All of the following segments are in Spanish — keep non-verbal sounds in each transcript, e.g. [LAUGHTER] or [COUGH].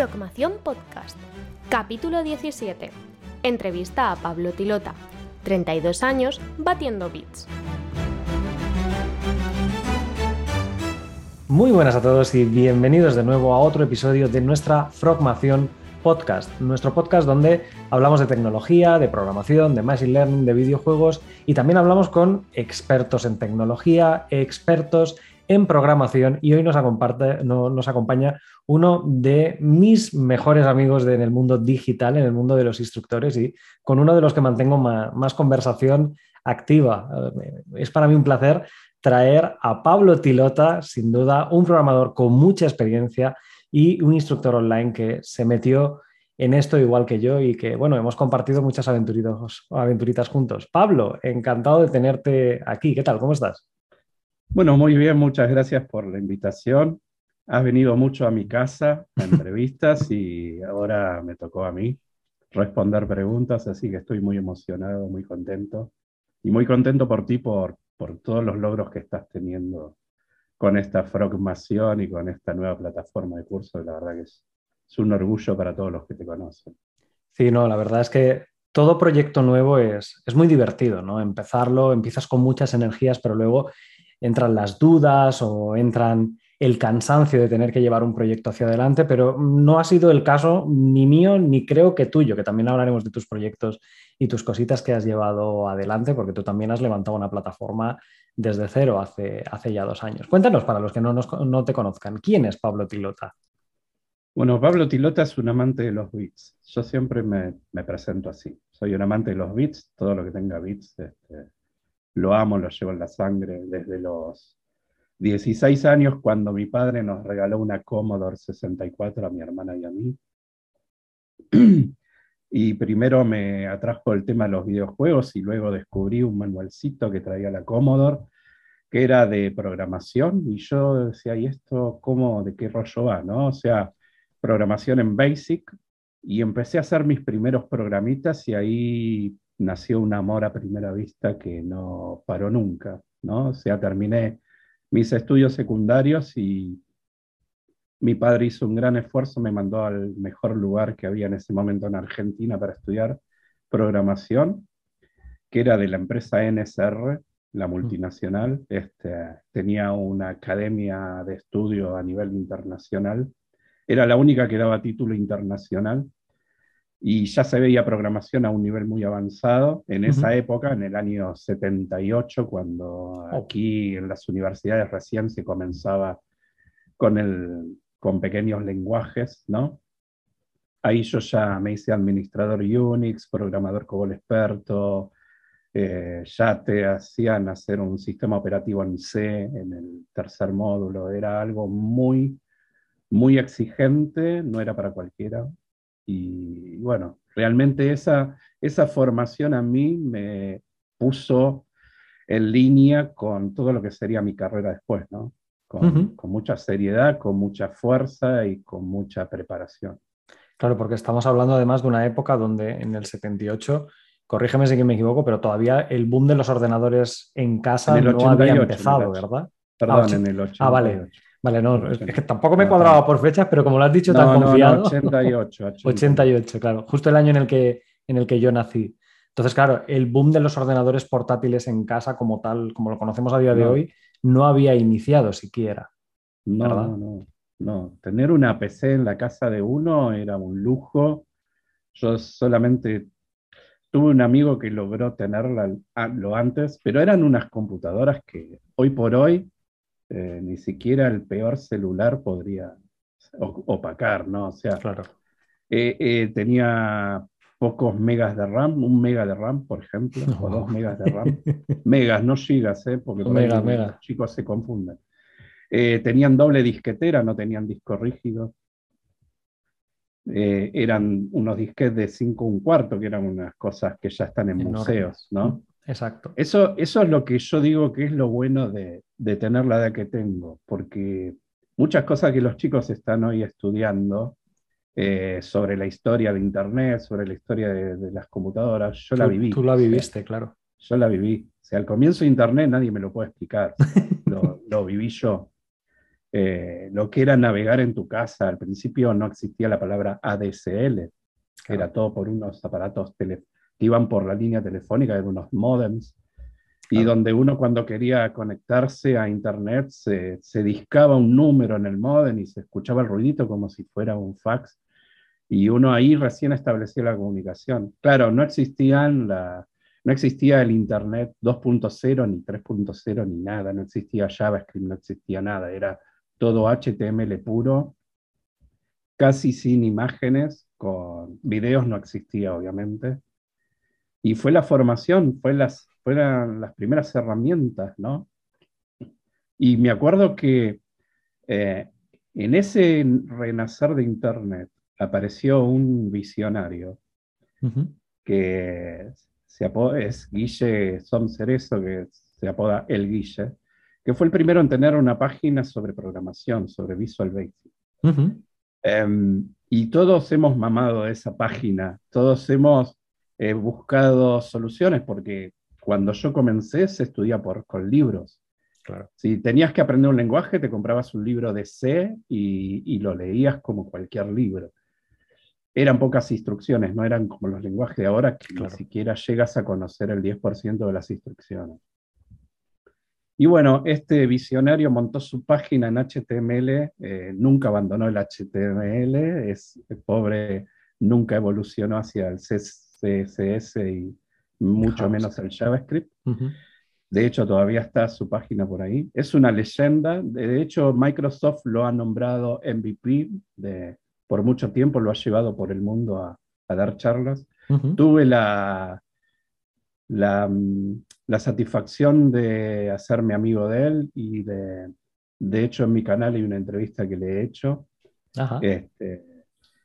Frogmación Podcast, capítulo 17. Entrevista a Pablo Tilota, 32 años, batiendo bits. Muy buenas a todos y bienvenidos de nuevo a otro episodio de nuestra Frogmación Podcast, nuestro podcast donde hablamos de tecnología, de programación, de machine learning, de videojuegos y también hablamos con expertos en tecnología, expertos en programación y hoy nos, nos acompaña uno de mis mejores amigos en el mundo digital, en el mundo de los instructores y con uno de los que mantengo más, conversación activa. Eh, es para mí un placer traer a Pablo Tilota, sin duda un programador con mucha experiencia y un instructor online que se metió en esto igual que yo y que, bueno, hemos compartido muchas aventuritas, aventuritas juntos. Pablo, encantado de tenerte aquí. ¿Qué tal? ¿Cómo estás? Bueno, muy bien, muchas gracias por la invitación. Has venido mucho a mi casa a entrevistas y ahora me tocó a mí responder preguntas, así que estoy muy emocionado, muy contento y muy contento por ti, por, por todos los logros que estás teniendo con esta frogmación y con esta nueva plataforma de cursos. La verdad que es, es un orgullo para todos los que te conocen. Sí, no, la verdad es que todo proyecto nuevo es, es muy divertido, ¿no? Empezarlo, empiezas con muchas energías, pero luego entran las dudas o entran el cansancio de tener que llevar un proyecto hacia adelante, pero no ha sido el caso ni mío ni creo que tuyo, que también hablaremos de tus proyectos y tus cositas que has llevado adelante, porque tú también has levantado una plataforma desde cero hace, hace ya dos años. Cuéntanos para los que no, no te conozcan, ¿quién es Pablo Tilota? Bueno, Pablo Tilota es un amante de los bits. Yo siempre me, me presento así. Soy un amante de los bits, todo lo que tenga bits este, lo amo, lo llevo en la sangre desde los 16 años cuando mi padre nos regaló una Commodore 64 a mi hermana y a mí. [CLEARS THROAT] y primero me atrajo el tema de los videojuegos y luego descubrí un manualcito que traía la Commodore que era de programación y yo decía, ¿y esto cómo, de qué rollo va? ¿no? O sea, programación en BASIC y empecé a hacer mis primeros programitas y ahí nació un amor a primera vista que no paró nunca, ¿no? O sea, terminé mis estudios secundarios y mi padre hizo un gran esfuerzo, me mandó al mejor lugar que había en ese momento en Argentina para estudiar programación, que era de la empresa NSR, la mm. multinacional. Este, tenía una academia de estudio a nivel internacional. Era la única que daba título internacional y ya se veía programación a un nivel muy avanzado en esa época, en el año 78, cuando oh. aquí en las universidades recién se comenzaba con, el, con pequeños lenguajes, ¿no? Ahí yo ya me hice administrador Unix, programador COBOL experto, eh, ya te hacían hacer un sistema operativo en C en el tercer módulo, era algo muy, muy exigente, no era para cualquiera, y bueno, realmente esa, esa formación a mí me puso en línea con todo lo que sería mi carrera después, ¿no? Con, con, mucha seriedad, con mucha fuerza y con mucha preparación. Claro, porque estamos hablando además de una época donde en el 78, corrígeme si me equivoco, pero todavía el boom de los ordenadores en casa no había empezado, ¿verdad? Perdón, ah, en el 88. Ah, vale. Vale, no, es que tampoco me cuadraba por fechas, pero como lo has dicho tan confiado. 88, 88. [LAUGHS] claro. Justo el año en el, que, en el que yo nací. Entonces, claro, el boom de los ordenadores portátiles en casa como tal, como lo conocemos a día de hoy, no había iniciado siquiera. No, no, no. Tener una PC en la casa de uno era un lujo. Yo solamente tuve un amigo que logró tenerla lo antes, pero eran unas computadoras que hoy por hoy eh, ni siquiera el peor celular podría opacar, ¿no? O sea, claro. Eh, eh, tenía pocos megas de RAM, un mega de RAM, por ejemplo, o dos megas de RAM. [LAUGHS] megas, no gigas, ¿eh? porque los chicos se confunden. tenían doble disquetera, no tenían disco rígido. eran unos disquetes de 5 un cuarto, que eran unas cosas que ya están en museos, ¿no? Exacto. Eso, eso es lo que yo digo que es lo bueno de, tener la edad que tengo, porque muchas cosas que los chicos están hoy estudiando eh, sobre la historia de Internet, sobre la historia de, las computadoras, yo la viví. Tú la viviste, claro. Yo la viví. O sea, al comienzo de Internet nadie me lo puede explicar. [LAUGHS] lo, viví yo. eh, lo que era navegar en tu casa. Al principio no existía la palabra ADSL, era todo por unos aparatos que iban por la línea telefónica, de unos modems, y donde uno cuando quería conectarse a Internet se, se, discaba un número en el modem y se escuchaba el ruidito como si fuera un fax, y uno ahí recién establecía la comunicación. Claro, no existían la, no existía el Internet 2.0 ni 3.0 ni nada, no existía JavaScript, no existía nada, era todo HTML puro, casi sin imágenes, con videos no existía obviamente. Y fue la formación, fue las, fueron las primeras herramientas, ¿no? Y me acuerdo que eh, en ese renacer de Internet apareció un visionario que se apoda, es Guille Somcerezo, que se apoda El Guille, que fue el primero en tener una página sobre programación, sobre Visual Basic. Em, y todos hemos mamado esa página, todos hemos eh, buscado soluciones, porque cuando yo comencé se estudia por, con libros. Claro. Si tenías que aprender un lenguaje, te comprabas un libro de C y, y lo leías como cualquier libro. Eran pocas instrucciones, no eran como los lenguajes de ahora, que ni siquiera llegas a conocer el 10% de las instrucciones. Y bueno, este visionario montó su página en HTML, eh, nunca abandonó el HTML, es el pobre nunca evolucionó hacia el CSS y mucho menos el JavaScript. De hecho, todavía está su página por ahí. Es una leyenda. De hecho, Microsoft lo ha nombrado MVP. De, por mucho tiempo lo ha llevado por el mundo a, dar charlas. Tuve la, la, la satisfacción de hacerme amigo de él y de, de hecho en mi canal hay una entrevista que le he hecho. Este,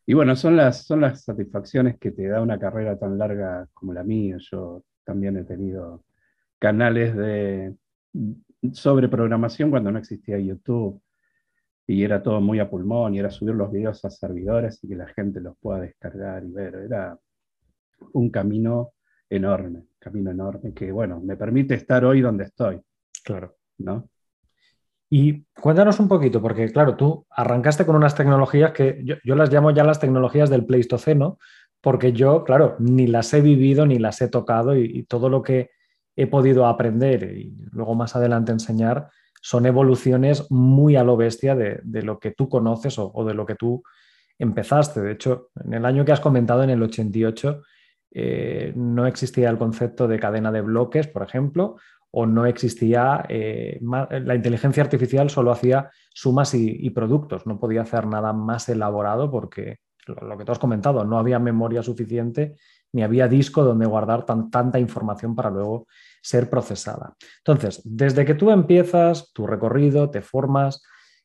y bueno, son las, son las satisfacciones que te da una carrera tan larga como la mía. Yo también he tenido canales de, sobre programación cuando no existía YouTube y era todo muy a pulmón y era subir los videos a servidores y que la gente los pueda descargar y ver. Era un camino enorme, camino enorme que, bueno, me permite estar hoy donde estoy. Claro. ¿No? Y cuéntanos un poquito, porque claro, tú arrancaste con unas tecnologías que yo, las llamo ya las tecnologías del Pleistoceno, porque yo, claro, ni las he vivido ni las he tocado y, todo lo que he podido aprender y luego más adelante enseñar son evoluciones muy a lo bestia de, lo que tú conoces o, o, de lo que tú empezaste. De hecho, en el año que has comentado, en el 88, eh, no existía el concepto de cadena de bloques, por ejemplo, o no existía, eh, la inteligencia artificial solo hacía sumas y, productos, no podía hacer nada más elaborado porque lo, que tú has comentado, no había memoria suficiente ni había disco donde guardar tanta información para luego ser procesada. Entonces, desde que tú empiezas tu recorrido, te formas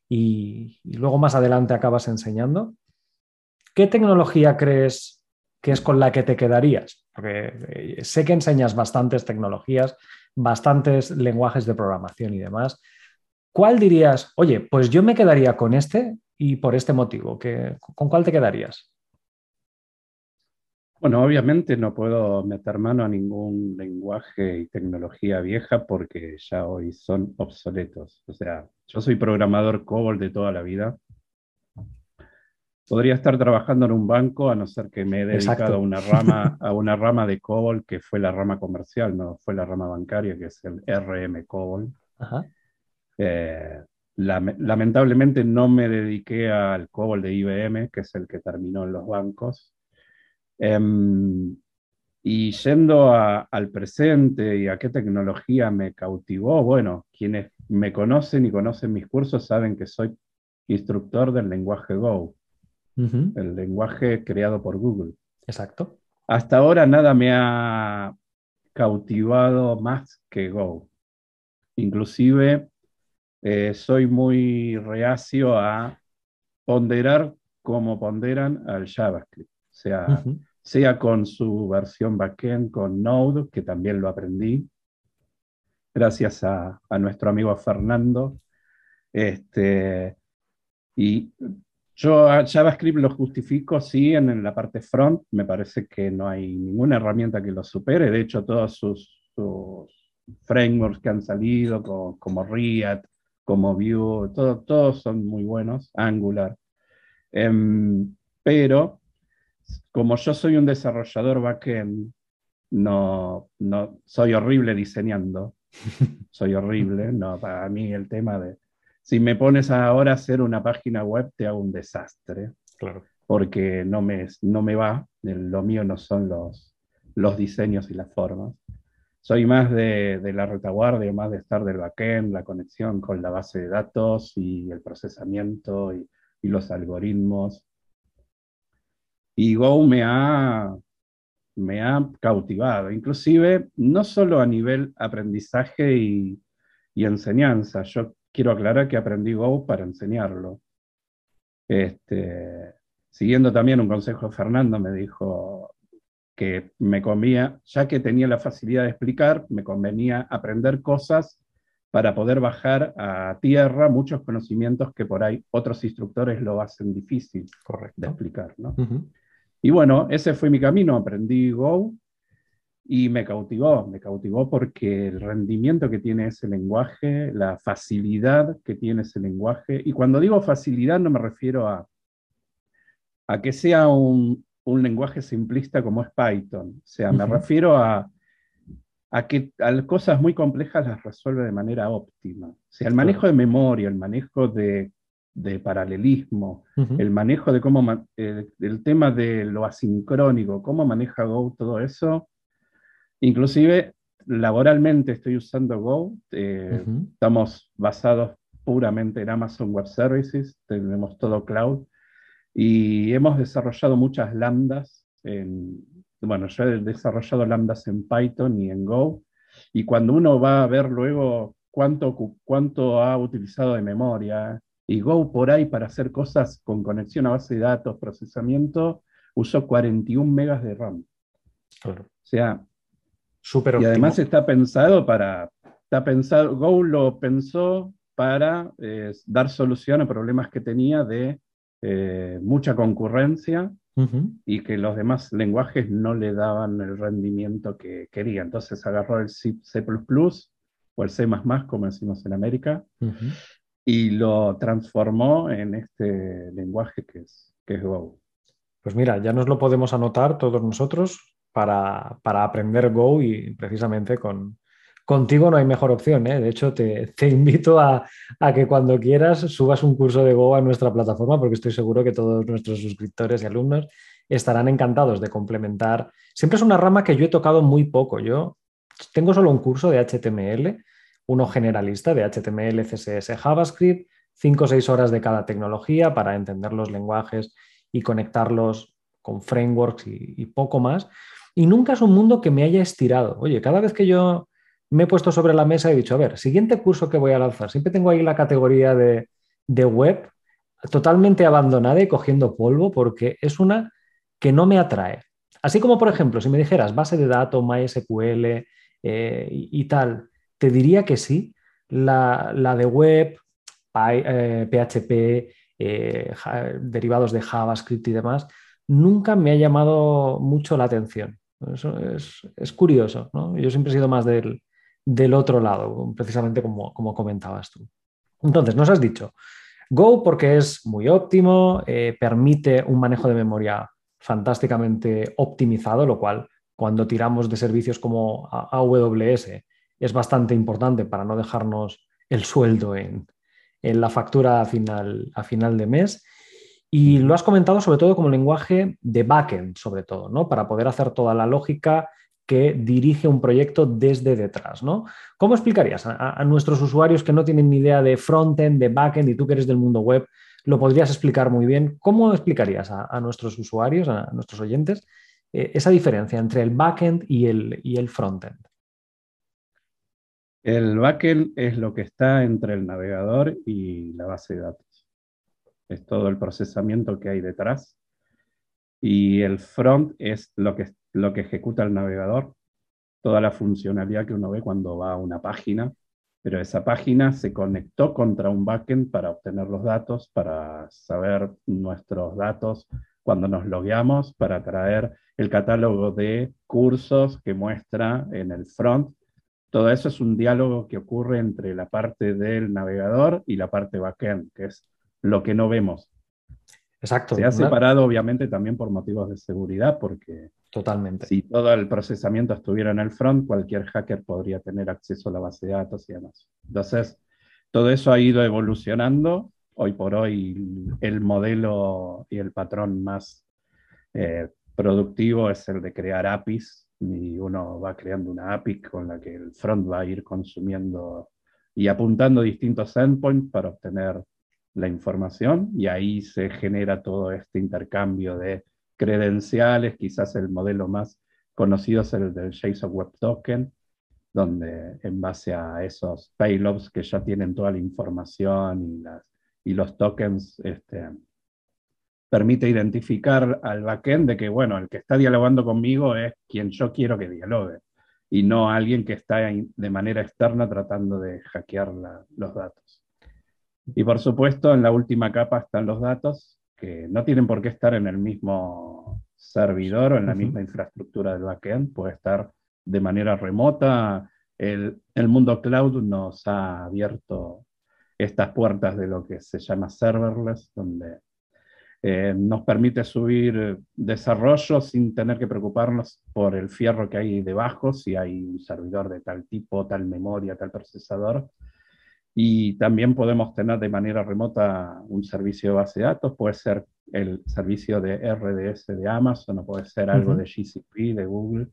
y luego más adelante acabas enseñando, ¿qué tecnología crees ¿qué es con la que te quedarías? Porque eh, sé que enseñas bastantes tecnologías, bastantes lenguajes de programación y demás. ¿Cuál dirías, oye, pues yo me quedaría con este y por este motivo? ¿Con cuál te quedarías? Bueno, obviamente no puedo meter mano a ningún lenguaje y tecnología vieja porque ya hoy son obsoletos. O sea, yo soy programador COBOL de toda la vida podría estar trabajando en un banco a no ser que me he dedicado a una, rama, a una rama de COBOL que fue la rama comercial, no fue la rama bancaria, que es el RM COBOL. Eh, lamentablemente no me dediqué al COBOL de IBM, que es el que terminó en los bancos. Em, y yendo al presente y a qué tecnología me cautivó, bueno, quienes me conocen y conocen mis cursos saben que soy instructor del lenguaje Go el lenguaje creado por Google. Exacto. Hasta ahora nada me ha cautivado más que Go. Inclusive eh, soy muy reacio a ponderar como ponderan al JavaScript, sea, sea con su versión backend, con Node, que también lo aprendí, gracias a, a nuestro amigo Fernando. Este, y yo JavaScript lo justifico, sí, en, la parte front. Me parece que no hay ninguna herramienta que lo supere. De hecho, todos sus, frameworks que han salido, como, React como Vue, todos son muy buenos, Angular. Em, pero como yo soy un desarrollador backend, no, no soy horrible diseñando. [LAUGHS] soy horrible, no, para mí el tema de si me pones ahora a hacer una página web te hago un desastre. Claro. Porque no me, no me va, lo mío no son los, los diseños y las formas. Soy más de, de, la retaguardia, más de estar del backend, la conexión con la base de datos y el procesamiento y, y los algoritmos. Y Go me ha, me ha cautivado, inclusive no solo a nivel aprendizaje y, y enseñanza. Yo quiero aclarar que aprendí Go para enseñarlo. Este, siguiendo también un consejo de Fernando, me dijo, que me convenía, ya que tenía la facilidad de explicar, me convenía aprender cosas para poder bajar a tierra muchos conocimientos que por ahí otros instructores lo hacen difícil de explicar. ¿no? Y bueno, ese fue mi camino, aprendí Go y me cautivó, me cautivó porque el rendimiento que tiene ese lenguaje, la facilidad que tiene ese lenguaje, y cuando digo facilidad no me refiero a, a que sea un, un lenguaje simplista como es Python. O sea, me refiero a, a que a cosas muy complejas las resuelve de manera óptima. O sea, el manejo de memoria, el manejo de, de paralelismo, el manejo de cómo, eh, el tema de lo asincrónico, cómo maneja Go todo eso. Inclusive, laboralmente estoy usando Go, eh, estamos basados puramente en Amazon Web Services, tenemos todo cloud, y hemos desarrollado muchas lambdas. En, bueno, yo he desarrollado lambdas en Python y en Go. Y cuando uno va a ver luego cuánto, cuánto ha utilizado de memoria, y Go por ahí para hacer cosas con conexión a base de datos, procesamiento, usó 41 megas de RAM. O sea, Super y además está pensado para, está pensado, Go lo pensó para eh, dar solución a problemas que tenía de eh, mucha concurrencia y que los demás lenguajes no le daban el rendimiento que quería. Entonces agarró el C, o el C como decimos en América, y lo transformó en este lenguaje que es, que es Go. Pues mira, ya nos lo podemos anotar todos nosotros para, para aprender Go y precisamente con, contigo no hay mejor opción. ¿eh? De hecho, te, invito a, que cuando quieras subas un curso de Go a nuestra plataforma porque estoy seguro que todos nuestros suscriptores y alumnos estarán encantados de complementar. Siempre es una rama que yo he tocado muy poco. Yo tengo solo un curso de HTML, uno generalista de HTML, CSS, JavaScript, 5 o 6 horas de cada tecnología para entender los lenguajes y conectarlos con frameworks y poco más. Y nunca es un mundo que me haya estirado. Oye, cada vez que yo me he puesto sobre la mesa y he dicho, a ver, siguiente curso que voy a lanzar, siempre tengo ahí la categoría de, web totalmente abandonada y cogiendo polvo porque es una que no me atrae. Así como, por ejemplo, si me dijeras base de datos, MySQL eh, y, tal, te diría que sí. La, de web, PHP, eh, eh, derivados de JavaScript y demás, nunca me ha llamado mucho la atención. Eso es, es curioso. ¿no? Yo siempre he sido más del, del otro lado, precisamente como, como comentabas tú. Entonces, nos has dicho, Go porque es muy óptimo, eh, permite un manejo de memoria fantásticamente optimizado, lo cual cuando tiramos de servicios como AWS es bastante importante para no dejarnos el sueldo en, en la factura final, a final de mes. Y lo has comentado sobre todo como lenguaje de backend, sobre todo, ¿no? Para poder hacer toda la lógica que dirige un proyecto desde detrás. ¿no? ¿Cómo explicarías a, nuestros usuarios que no tienen ni idea de frontend, de backend y tú que eres del mundo web? Lo podrías explicar muy bien. ¿Cómo explicarías a, nuestros usuarios, a, nuestros oyentes, eh, esa diferencia entre el backend y el, y el frontend? El backend es lo que está entre el navegador y la base de datos. Es todo el procesamiento que hay detrás. Y el front es lo que lo que ejecuta el navegador, toda la funcionalidad que uno ve cuando va a una página, pero esa página se conectó contra un backend para obtener los datos, para saber nuestros datos cuando nos logueamos, para traer el catálogo de cursos que muestra en el front todo eso es un diálogo que ocurre entre la parte del navegador y la parte backend, que es lo que no vemos. Exacto. Se ha separado obviamente también por motivos de seguridad, porque Totalmente. si todo el procesamiento estuviera en el front, cualquier hacker podría tener acceso a la base de datos y demás. Entonces, todo eso ha ido evolucionando. Hoy por hoy el modelo y el patrón más eh, productivo es el de crear APIs y uno va creando una API con la que el front va a ir consumiendo y apuntando distintos endpoints para obtener la información y ahí se genera todo este intercambio de credenciales, quizás el modelo más conocido es el del JSON Web Token, donde en base a esos payloads que ya tienen toda la información y, las, y los tokens, este, permite identificar al backend de que, bueno, el que está dialogando conmigo es quien yo quiero que dialogue y no alguien que está de manera externa tratando de hackear los datos. Y por supuesto, en la última capa están los datos, que no tienen por qué estar en el mismo servidor o en la misma infraestructura del backend, puede estar de manera remota. El, el mundo cloud nos ha abierto estas puertas de lo que se llama serverless, donde eh, nos permite subir desarrollo sin tener que preocuparnos por el fierro que hay debajo, si hay un servidor de tal tipo, tal memoria, tal procesador. Y también podemos tener de manera remota un servicio de base de datos, puede ser el servicio de RDS de Amazon, o puede ser algo de GCP, de Google,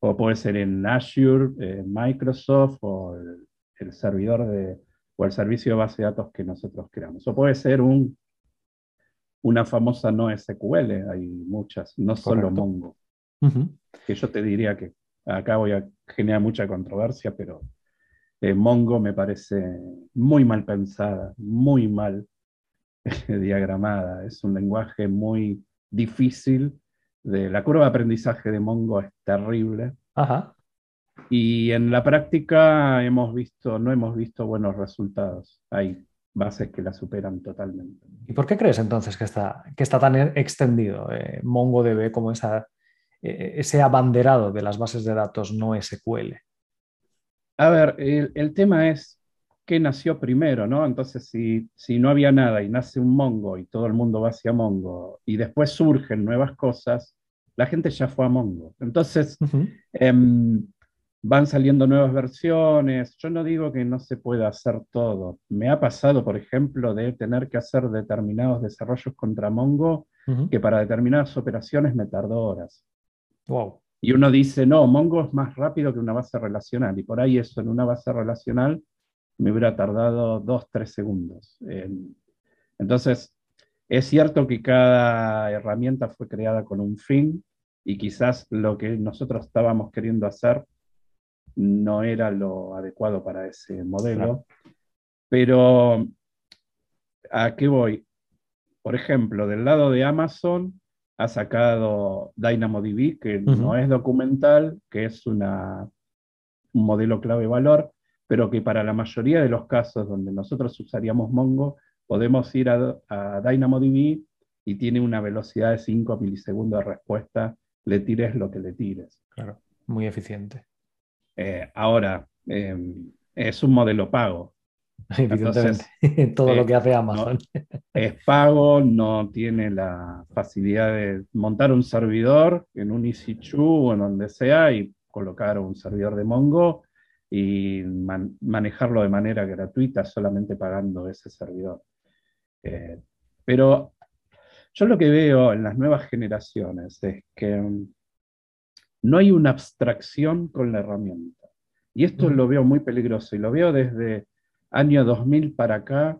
o puede ser en Azure, Microsoft, o el, el servidor de, o el servicio de base de datos que nosotros creamos. O puede ser un una famosa no SQL, hay muchas, no solo Mongo. Que yo te diría que acá voy a generar mucha controversia, pero eh, Mongo me parece muy mal pensada, muy mal [LAUGHS] diagramada. Es un lenguaje muy difícil. De, la curva de aprendizaje de Mongo es terrible. Y en la práctica hemos visto, no hemos visto buenos resultados. Hay bases que la superan totalmente. ¿Y por qué crees entonces que está, que está tan extendido eh, MongoDB como esa, eh, ese abanderado de las bases de datos no SQL? A ver, el, tema es qué nació primero, ¿no? Entonces, si, si, no había nada y nace un Mongo y todo el mundo va hacia Mongo y después surgen nuevas cosas, la gente ya fue a Mongo. Entonces, van saliendo nuevas versiones. Yo no digo que no se pueda hacer todo. Me ha pasado, por ejemplo, de tener que hacer determinados desarrollos contra Mongo que para determinadas operaciones me tardó horas. Wow. Y uno dice, no, Mongo es más rápido que una base relacional. Y por ahí eso en una base relacional me hubiera tardado dos, tres segundos. entonces, es cierto que cada herramienta fue creada con un fin y quizás lo que nosotros estábamos queriendo hacer no era lo adecuado para ese modelo. Pero, ¿a qué voy? Por ejemplo, del lado de Amazon ha sacado DynamoDB, que no es documental, que es una, un modelo clave valor, pero que para la mayoría de los casos donde nosotros usaríamos Mongo, podemos ir a, a DynamoDB y tiene una velocidad de 5 milisegundos de respuesta, le tires lo que le tires. Claro, muy eficiente. Eh, ahora, em, es un modelo pago. [LAUGHS] Evidentemente, [LAUGHS] todo lo que hace Amazon. es pago, no tiene la facilidad de montar un servidor en un EC2 o en donde sea y colocar un servidor de Mongo y manejarlo de manera gratuita solamente pagando ese servidor. Eh, pero yo lo que veo en las nuevas generaciones es que no hay una abstracción con la herramienta. Y esto lo veo muy peligroso y lo veo desde año 2000 para acá.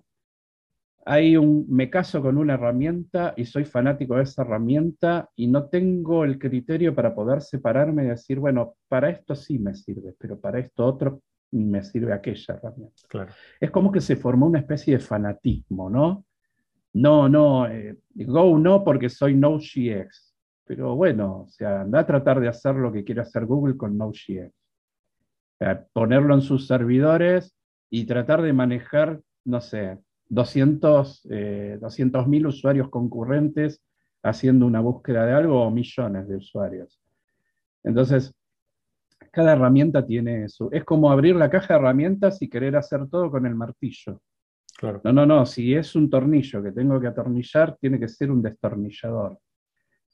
Hay un, me caso con una herramienta y soy fanático de esa herramienta y no tengo el criterio para poder separarme y decir, bueno, para esto sí me sirve, pero para esto otro me sirve aquella herramienta. Claro. Es como que se formó una especie de fanatismo, ¿no? No, no, eh, Go no porque soy Node.js pero bueno, o sea, anda a tratar de hacer lo que quiere hacer Google con Node.js. ponerlo en sus servidores y tratar de manejar, no sé, 200 eh, mil usuarios concurrentes haciendo una búsqueda de algo o millones de usuarios. Entonces, cada herramienta tiene su... Es como abrir la caja de herramientas y querer hacer todo con el martillo. Claro. No, no, no, si es un tornillo que tengo que atornillar, tiene que ser un destornillador.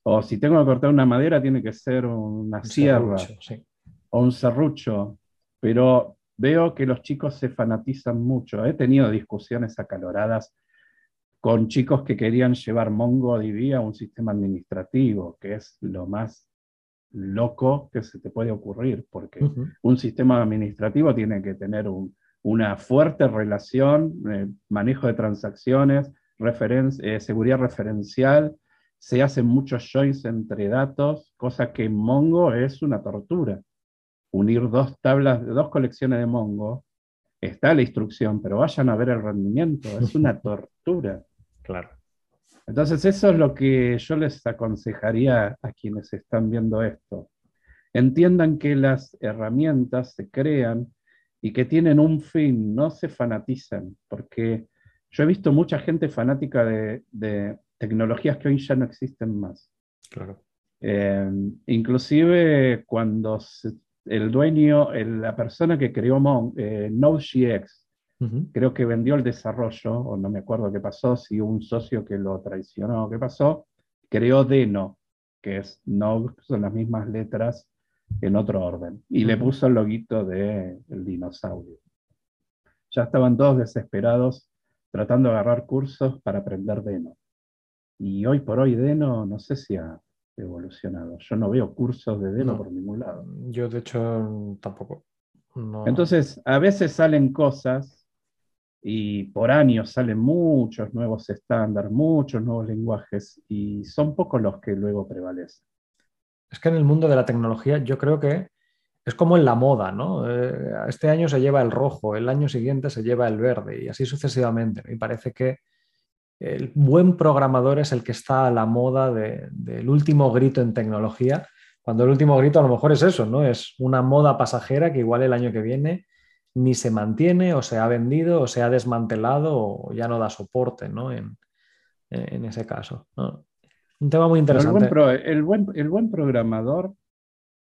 O si tengo que cortar una madera, tiene que ser una Un sierra serrucho, sí. o un serrucho. Pero veo que los chicos se fanatizan mucho. He tenido discusiones acaloradas con chicos que querían llevar MongoDB a un sistema administrativo, que es lo más loco que se te puede ocurrir, porque un sistema administrativo tiene que tener un- una fuerte relación, eh, manejo de transacciones, referen- eh, seguridad referencial, se hacen muchos joins entre datos, cosa que en Mongo es una tortura. Unir dos tablas, dos colecciones de Mongo, está la instrucción, pero vayan a ver el rendimiento, es una [LAUGHS] tortura. Claro. Entonces eso es lo que yo les aconsejaría a quienes están viendo esto. Entiendan que las herramientas se crean y que tienen un fin, no se fanaticen, porque yo he visto mucha gente fanática de, de tecnologías que hoy ya no existen más. Claro. Eh, inclusive cuando se- el dueño, el- la persona que creó Mon, eh, Node.js, Ujú. creo que vendió el desarrollo, o no me acuerdo qué pasó, si un socio que lo traicionó, qué pasó, creó Deno, que es Node, son las mismas letras en otro orden, y le puso el loguito del dinosaurio. Ya estaban todos desesperados tratando de agarrar cursos para aprender Deno. Y hoy por hoy Deno no sé si ha evolucionado. Yo no veo cursos de Deno No. por ningún lado. Yo, de hecho, tampoco. No. Entonces, a veces salen cosas y por años salen muchos nuevos estándares, muchos nuevos lenguajes y son pocos los que luego prevalecen. Es que en el mundo de la tecnología yo creo que es como en la moda, ¿no? Eh, este año se lleva el rojo, el año siguiente se lleva el verde y así sucesivamente. Y parece que el buen programador es el que está a la moda de- del último grito en tecnología, cuando el último grito a lo mejor es eso, ¿no? Es una moda pasajera que igual el año que viene ni se mantiene o se ha vendido o se ha desmantelado o ya no da soporte, ¿no? En, en ese caso. ¿no? Un tema muy Pero el interesante. buen, el buen- el buen programador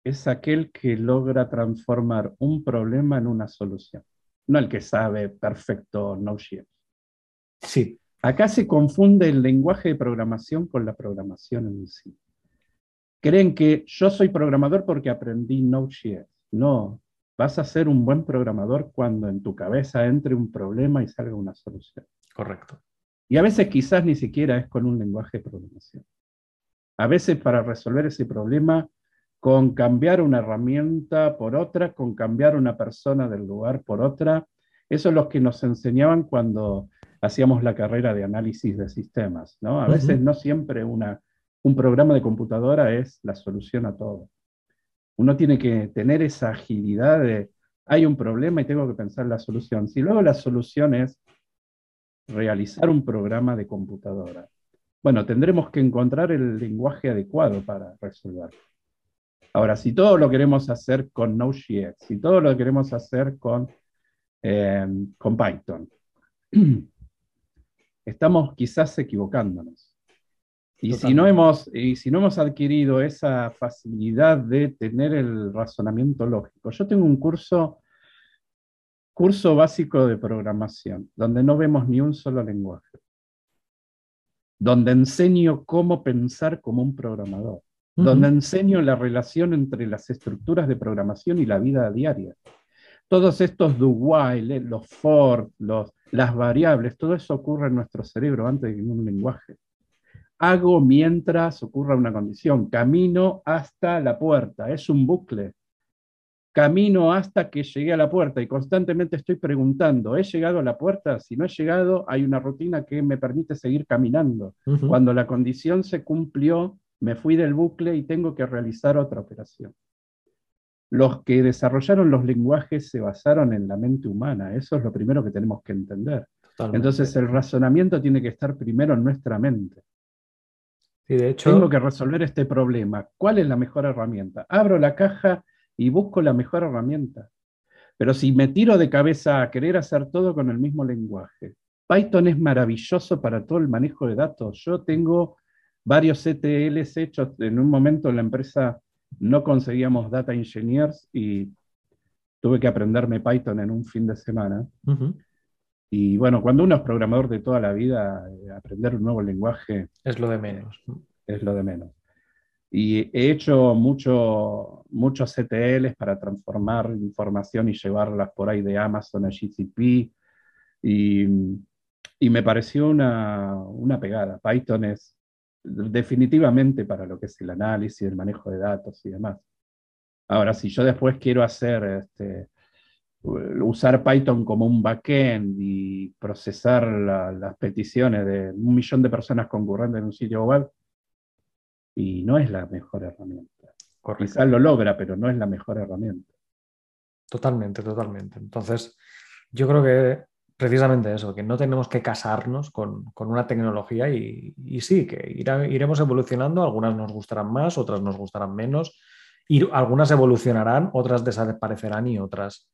es aquel que logra transformar un problema en una solución, no el que sabe perfecto Node.js. Sí, Acá se confunde el lenguaje de programación con la programación en sí. Creen que yo soy programador porque aprendí Node.js. No, vas a ser un buen programador cuando en tu cabeza entre un problema y salga una solución. correcto. Y a veces quizás ni siquiera es con un lenguaje de programación. A veces para resolver ese problema, con cambiar una herramienta por otra, con cambiar una persona del lugar por otra, eso es lo que nos enseñaban cuando hacíamos la carrera de análisis de sistemas. ¿no? A veces no siempre una, un programa de computadora es la solución a todo. Uno tiene que tener esa agilidad de, hay un problema y tengo que pensar la solución. Si luego la solución es realizar un programa de computadora, bueno, tendremos que encontrar el lenguaje adecuado para resolverlo. Ahora, si todo lo queremos hacer con Node.js, si todo lo queremos hacer con, eh, con Python, [CLEARS THROAT] estamos quizás equivocándonos. Y si, no hemos, y si no hemos adquirido esa facilidad de tener el razonamiento lógico, yo tengo un curso, curso básico de programación, donde no vemos ni un solo lenguaje, donde enseño cómo pensar como un programador, donde enseño la relación entre las estructuras de programación y la vida diaria. Todos estos do while, los for, los, las variables, todo eso ocurre en nuestro cerebro antes de que en un lenguaje. Hago mientras ocurra una condición, camino hasta la puerta, es un bucle. Camino hasta que llegué a la puerta y constantemente estoy preguntando, ¿he llegado a la puerta? Si no he llegado, hay una rutina que me permite seguir caminando. Cuando la condición se cumplió, me fui del bucle y tengo que realizar otra operación. Los que desarrollaron los lenguajes se basaron en la mente humana, eso es lo primero que tenemos que entender. Totalmente. Entonces el razonamiento tiene que estar primero en nuestra mente. Sí, de hecho, Tengo que resolver este problema. ¿Cuál es la mejor herramienta? Abro la caja y busco la mejor herramienta. Pero si me tiro de cabeza a querer hacer todo con el mismo lenguaje, Python es maravilloso para todo el manejo de datos. Yo tengo varios ETLs hechos en un momento en la empresa no conseguíamos data engineers y tuve que aprenderme Python en un fin de semana. Y bueno, cuando uno es programador de toda la vida, eh, aprender un nuevo lenguaje... Es lo de menos. Es lo de menos. Y he hecho mucho, muchos CTLs para transformar información y llevarlas por ahí de Amazon a GCP. Y, y me pareció una, una, pegada. Python es definitivamente para lo que es el análisis, el manejo de datos y demás. Ahora, si yo después quiero hacer este, usar Python como un backend y procesar las peticiones de un millón de personas concurrentes en un sitio web, y no es la mejor herramienta. Quizás lo logra, pero no es la mejor herramienta. Totalmente, totalmente. Entonces, yo creo que precisamente eso, que no tenemos que casarnos con, una tecnología y, sí, que iremos evolucionando, algunas nos gustarán más, otras nos gustarán menos, y algunas evolucionarán, otras desaparecerán y otras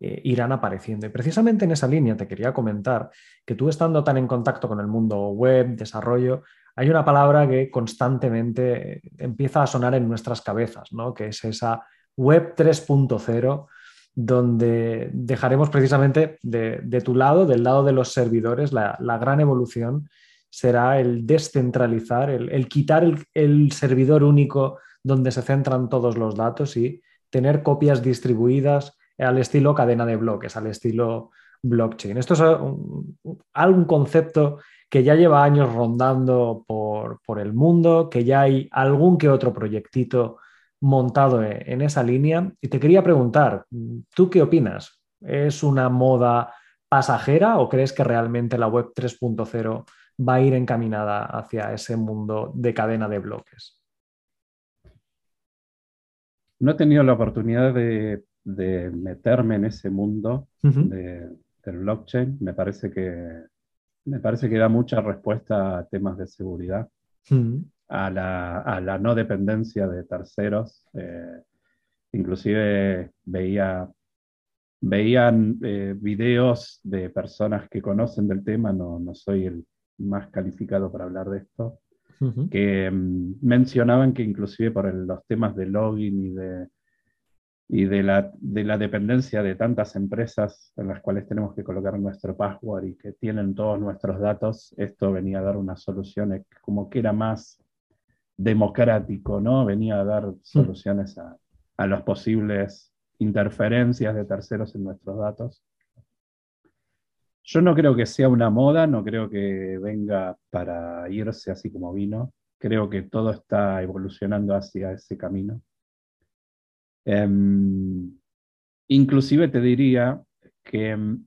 eh, irán apareciendo. Y precisamente en esa línea te quería comentar que tú estando tan en contacto con el mundo web, desarrollo, hay una palabra que constantemente empieza a sonar en nuestras cabezas, ¿no? que es esa web 3.0 donde dejaremos precisamente de, tu lado, del lado de los servidores, la, gran evolución será el descentralizar, el, quitar el, servidor único donde se centran todos los datos y tener copias distribuidas al estilo cadena de bloques, al estilo blockchain. Esto es un, algún concepto que ya lleva años rondando por, el mundo, que ya hay algún que otro proyectito montado e, en esa línea. Y te quería preguntar, ¿tú qué opinas? ¿Es una moda pasajera o crees que realmente la web 3.0 va a ir encaminada hacia ese mundo de cadena de bloques? No he tenido la oportunidad de de meterme en ese mundo del blockchain. Me parece que me parece que da mucha respuesta a temas de seguridad, a, la, no dependencia de terceros. Eh, inclusive veía veían eh, videos de personas que conocen del tema, no, no soy el más calificado para hablar de esto, que mm, mencionaban que inclusive por los temas de login y de y de la, de la dependencia de tantas empresas en las cuales tenemos que colocar nuestro password y que tienen todos nuestros datos, esto venía a dar una solución como que era más democrático, ¿no? Venía a dar mm. soluciones a, a las posibles interferencias de terceros en nuestros datos. Yo no creo que sea una moda, no creo que venga para irse así como vino. Creo que todo está evolucionando hacia ese camino. Em, inclusive te diría que, em,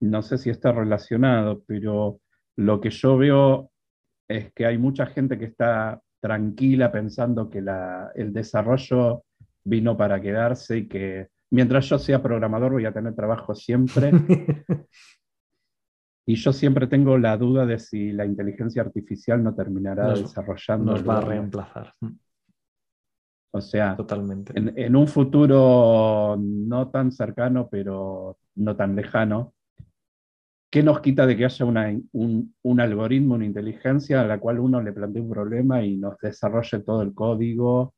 no sé si está relacionado, pero lo que yo veo es que hay mucha gente que está tranquila pensando que el desarrollo vino para quedarse y que mientras yo sea programador voy a tener trabajo siempre. [LAUGHS] y yo siempre tengo la duda de si la inteligencia artificial no terminará desarrollando. Nos va a reemplazar. O sea, Totalmente. En, un futuro no tan cercano, pero no tan lejano, ¿qué nos quita de que haya un, algoritmo, una inteligencia a la cual uno le plantee un problema y nos desarrolle todo el código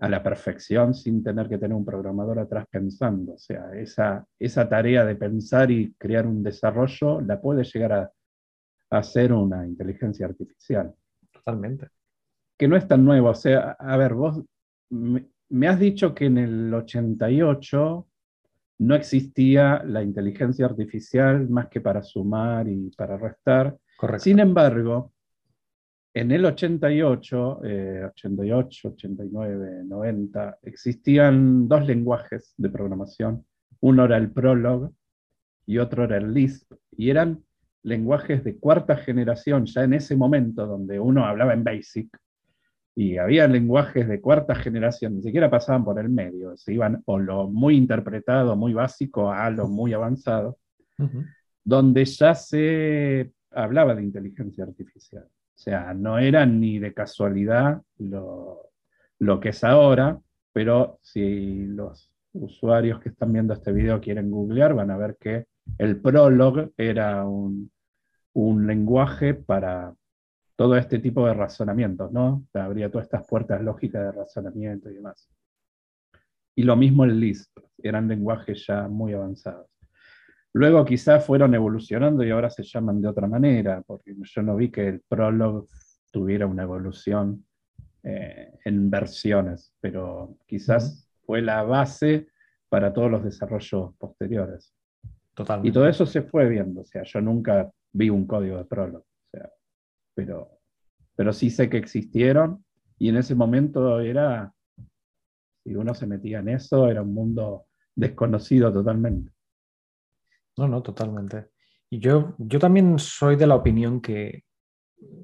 a la perfección sin tener que tener un programador atrás pensando? O sea, esa, esa tarea de pensar y crear un desarrollo la puede llegar a hacer una inteligencia artificial. Totalmente que no es tan nuevo. O sea, a ver, vos me, has dicho que en el 88 no existía la inteligencia artificial más que para sumar y para restar. Correcto. Sin embargo, en el 88, 88, 89, 90, existían dos lenguajes de programación. Uno era el Prolog y otro era el Lisp. Y eran lenguajes de cuarta generación, ya en ese momento donde uno hablaba en BASIC, y había lenguajes de cuarta generación, ni siquiera pasaban por el medio, se iban o lo muy interpretado, muy básico, a lo muy avanzado, donde ya se hablaba de inteligencia artificial. O sea, no era ni de casualidad lo, lo que es ahora, pero si los usuarios que están viendo este video quieren googlear, van a ver que el Prolog era un, un lenguaje para todo este tipo de razonamientos, ¿no? Habría todas estas puertas lógicas de razonamiento y demás. Y lo mismo el Lisp, eran lenguajes ya muy avanzados. Luego quizás fueron evolucionando y ahora se llaman de otra manera, porque yo no vi que el Prolog tuviera una evolución eh, en versiones, pero quizás fue la base para todos los desarrollos posteriores. Totalmente. Y todo eso se fue viendo, o sea, yo nunca vi un código de Prolog, pero, pero sí sé que existieron y en ese momento era, si uno se metía en eso, era un mundo desconocido totalmente. No, no, totalmente. Y yo, yo también soy de la opinión que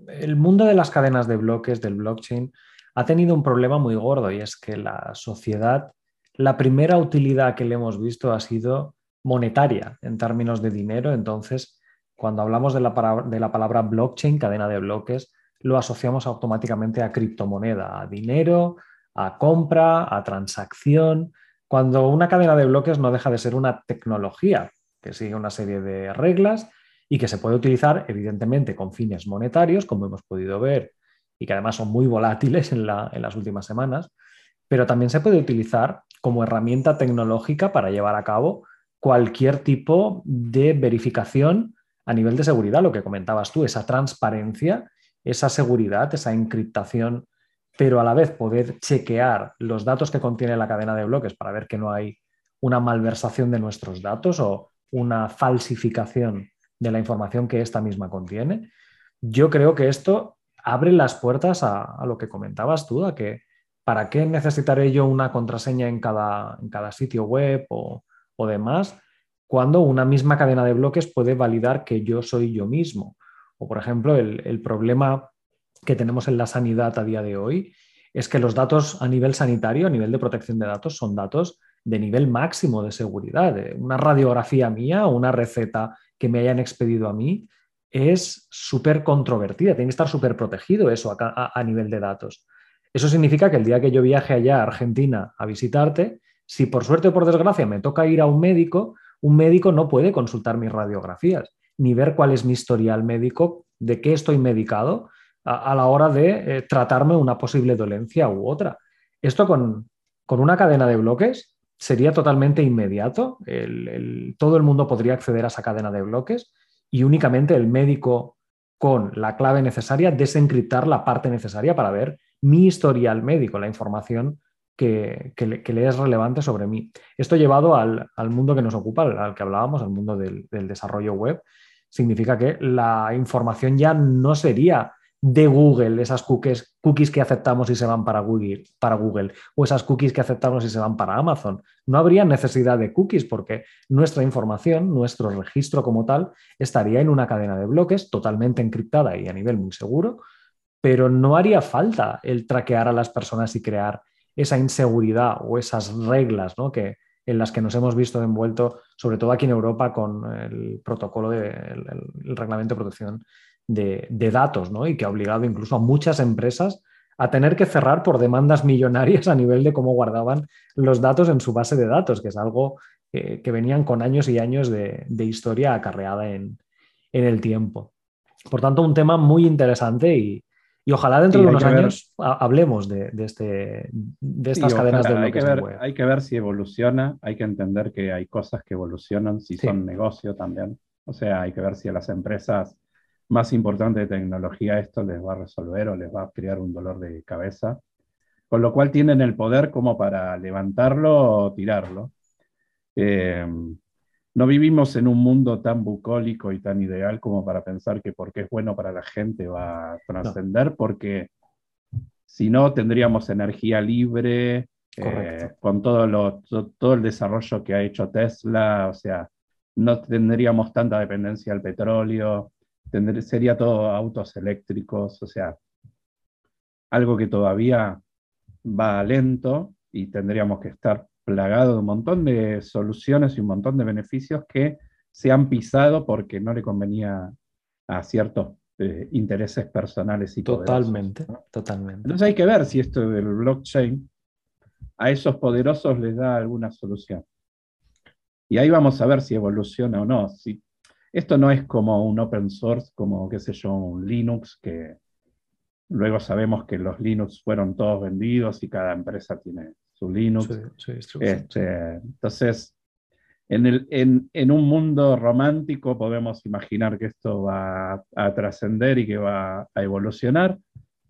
el mundo de las cadenas de bloques, del blockchain, ha tenido un problema muy gordo y es que la sociedad, la primera utilidad que le hemos visto ha sido monetaria en términos de dinero. Entonces, cuando hablamos de la, palabra blockchain, cadena de bloques, lo asociamos automáticamente a criptomoneda, a dinero, a compra, a transacción, cuando una cadena de bloques no deja de ser una tecnología que sigue una serie de reglas y que se puede utilizar, evidentemente, con fines monetarios, como hemos podido ver, y que además son muy volátiles en, las últimas semanas, pero también se puede utilizar como herramienta tecnológica para llevar a cabo cualquier tipo de verificación a nivel de seguridad, lo que comentabas tú, esa transparencia, esa seguridad, esa encriptación, pero a la vez poder chequear los datos que contiene la cadena de bloques para ver que no hay una malversación de nuestros datos o una falsificación de la información que esta misma contiene. Yo creo que esto abre las puertas a, lo que comentabas tú, a que para qué necesitaré yo una contraseña en cada, en cada sitio web o, demás, cuando una misma cadena de bloques puede validar que yo soy yo mismo. O, por ejemplo, el, problema que tenemos en la sanidad a día de hoy es que los datos a nivel sanitario, a nivel de protección de datos, son datos de nivel máximo de seguridad. Una radiografía mía o una receta que me hayan expedido a mí es súper controvertida, tiene que estar súper protegido eso a, nivel de datos. Eso significa que el día que yo viaje allá a Argentina a visitarte, si por suerte o por desgracia me toca ir a un médico, un médico no puede consultar mis radiografías, ni ver cuál es mi historial médico, de qué estoy medicado a, la hora de eh, tratarme una posible dolencia u otra. Esto con, con una cadena de bloques sería totalmente inmediato. todo el mundo podría acceder a esa cadena de bloques y únicamente el médico con la clave necesaria desencriptar la parte necesaria para ver mi historial médico, la información que, le, es relevante sobre mí. Esto llevado al, mundo que nos ocupa, al, que hablábamos, al mundo del, desarrollo web, significa que la información ya no sería de Google, esas cookies, cookies que aceptamos y se van para Google, para Google, o esas cookies que aceptamos y se van para Amazon. No habría necesidad de cookies porque nuestra información, nuestro registro como tal, estaría en una cadena de bloques totalmente encriptada y a nivel muy seguro, pero no haría falta el traquear a las personas y crear esa inseguridad o esas reglas ¿no? que, en las que nos hemos visto envuelto, sobre todo aquí en Europa, con el protocolo del reglamento de protección de, datos, ¿no? Y que ha obligado incluso a muchas empresas a tener que cerrar por demandas millonarias a nivel de cómo guardaban los datos en su base de datos, que es algo que, venían con años y años de, historia acarreada en, el tiempo. Por tanto, un tema muy interesante y, ojalá dentro de unos años hablemos de, este, de estas cadenas de bloques. Hay que, ver, hay que ver si evoluciona, hay que entender que hay cosas que evolucionan, si son negocio también. O sea, hay que ver si a las empresas más importante de tecnología esto les va a resolver o les va a crear un dolor de cabeza, con lo cual tienen el poder como para levantarlo o tirarlo. Eh, no vivimos en un mundo tan bucólico y tan ideal como para pensar que porque es bueno para la gente va a trascender, porque si no tendríamos energía libre, eh, con todo, lo, todo el desarrollo que ha hecho Tesla, o sea, no tendríamos tanta dependencia del petróleo, sería todo autos eléctricos, o sea, algo que todavía va lento y tendríamos que estar plagado de un montón de soluciones y un montón de beneficios que se han pisado porque no le convenía a ciertos eh, intereses personales y totalmente, totalmente. Entonces hay que ver si esto del blockchain a esos poderosos les da alguna solución. Y ahí vamos a ver si evoluciona o no. Si esto no es como un open source, como, qué sé yo, un Linux, que Luego sabemos que los Linux fueron todos vendidos y cada empresa tiene Linux. Este, entonces, en, el, en, un mundo romántico podemos imaginar que esto va a, trascender y que va a evolucionar.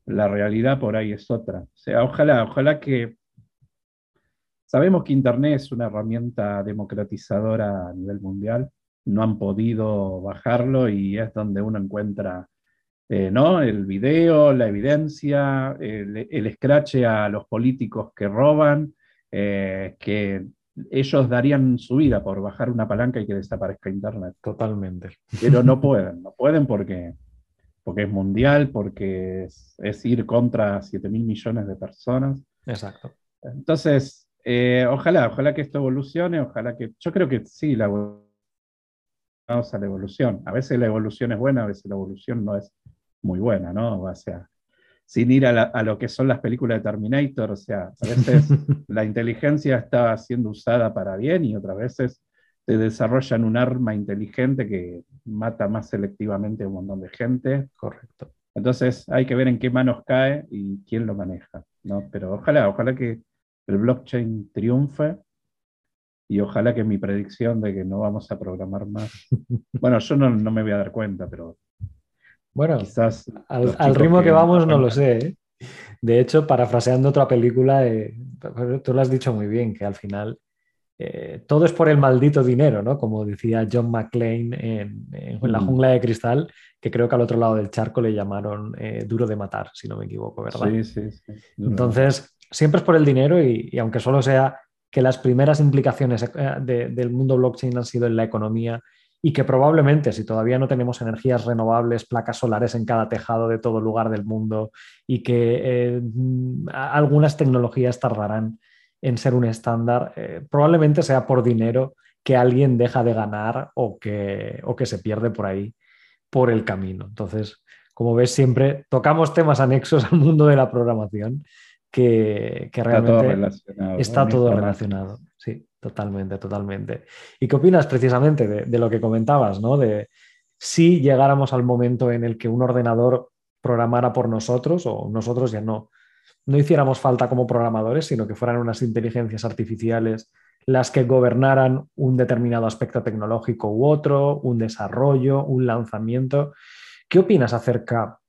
La realidad por ahí es otra. O sea, ojalá, ojalá que... Sabemos que Internet es una herramienta democratizadora a nivel mundial. No han podido bajarlo y es donde uno encuentra eh, ¿no? el video, la evidencia, el, el escrache a los políticos que roban, eh, que ellos darían su vida por bajar una palanca y que desaparezca Internet. Totalmente. Pero no [LAUGHS] pueden, no pueden porque, porque es mundial, porque es, ir contra 7 mil millones de personas. Exacto. Entonces, eh, ojalá, ojalá que esto evolucione, ojalá que, yo creo que sí, la vamos a la evolución. A veces la evolución es buena, a veces la evolución no es muy buena, ¿no? O sea, sin ir a, lo que son las películas de Terminator, o sea, a veces [LAUGHS] la inteligencia está siendo usada para bien y otras veces te desarrollan un arma inteligente que mata más selectivamente a un montón de gente. Correcto. Entonces hay que ver en qué manos cae y quién lo maneja, ¿no? Pero ojalá, ojalá que el blockchain triunfe y ojalá que mi predicción de que no vamos a programar más, [LAUGHS] bueno, yo no, no me voy a dar cuenta, pero bueno, quizás al, ritmo que, vamos no lo sé. ¿eh? De hecho, parafraseando otra película, eh, tú lo has dicho muy bien, que al final eh, todo es por el maldito dinero, ¿no? Como decía John McClane en, La mm. jungla de cristal, que creo que al otro lado del charco le llamaron duro de matar, si no me equivoco, ¿verdad? Sí, sí, sí. Entonces, siempre es por el dinero y, aunque solo sea que las primeras implicaciones del mundo blockchain han sido en la economía y que probablemente si todavía no tenemos energías renovables, placas solares en cada tejado de todo lugar del mundo y que eh, algunas tecnologías tardarán en ser un estándar, eh, probablemente sea por dinero que alguien deja de ganar o que, o que se pierde por ahí por el camino. Entonces, como ves, siempre tocamos temas anexos al mundo de la programación que, realmente está todo relacionado. Sí. Totalmente, totalmente. ¿Y qué opinas precisamente de, lo que comentabas, ¿no? De si llegáramos al momento en el que un ordenador programara por nosotros o nosotros ya no, no hiciéramos falta como programadores, sino que fueran unas inteligencias artificiales las que gobernaran un determinado aspecto tecnológico u otro, un desarrollo, un lanzamiento. ¿Qué opinas acerca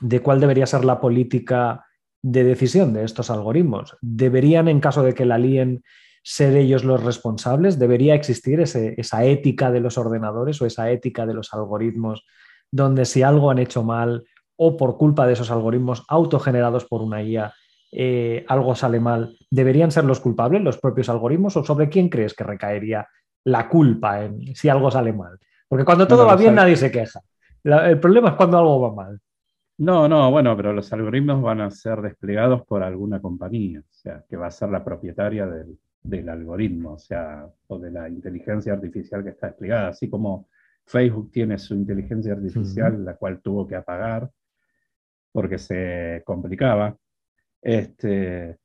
de cuál debería ser la política de decisión de estos algoritmos? ¿Deberían, en caso de que la alien ser ellos los responsables? ¿Debería existir esa ética de los ordenadores o esa ética de los algoritmos donde si algo han hecho mal o por culpa de esos algoritmos autogenerados por una IA, eh, algo sale mal, ¿deberían ser los culpables, los propios algoritmos? ¿O sobre quién crees que recaería la culpa en, si algo sale mal? Porque cuando todo va bien nadie se queja. el problema es cuando algo va mal. No, no, bueno, pero los algoritmos van a ser desplegados por alguna compañía, o sea, que va a ser la propietaria del, del algoritmo, o sea, o de la inteligencia artificial que está desplegada, así como Facebook tiene su inteligencia artificial, la cual tuvo que apagar porque se complicaba. Este,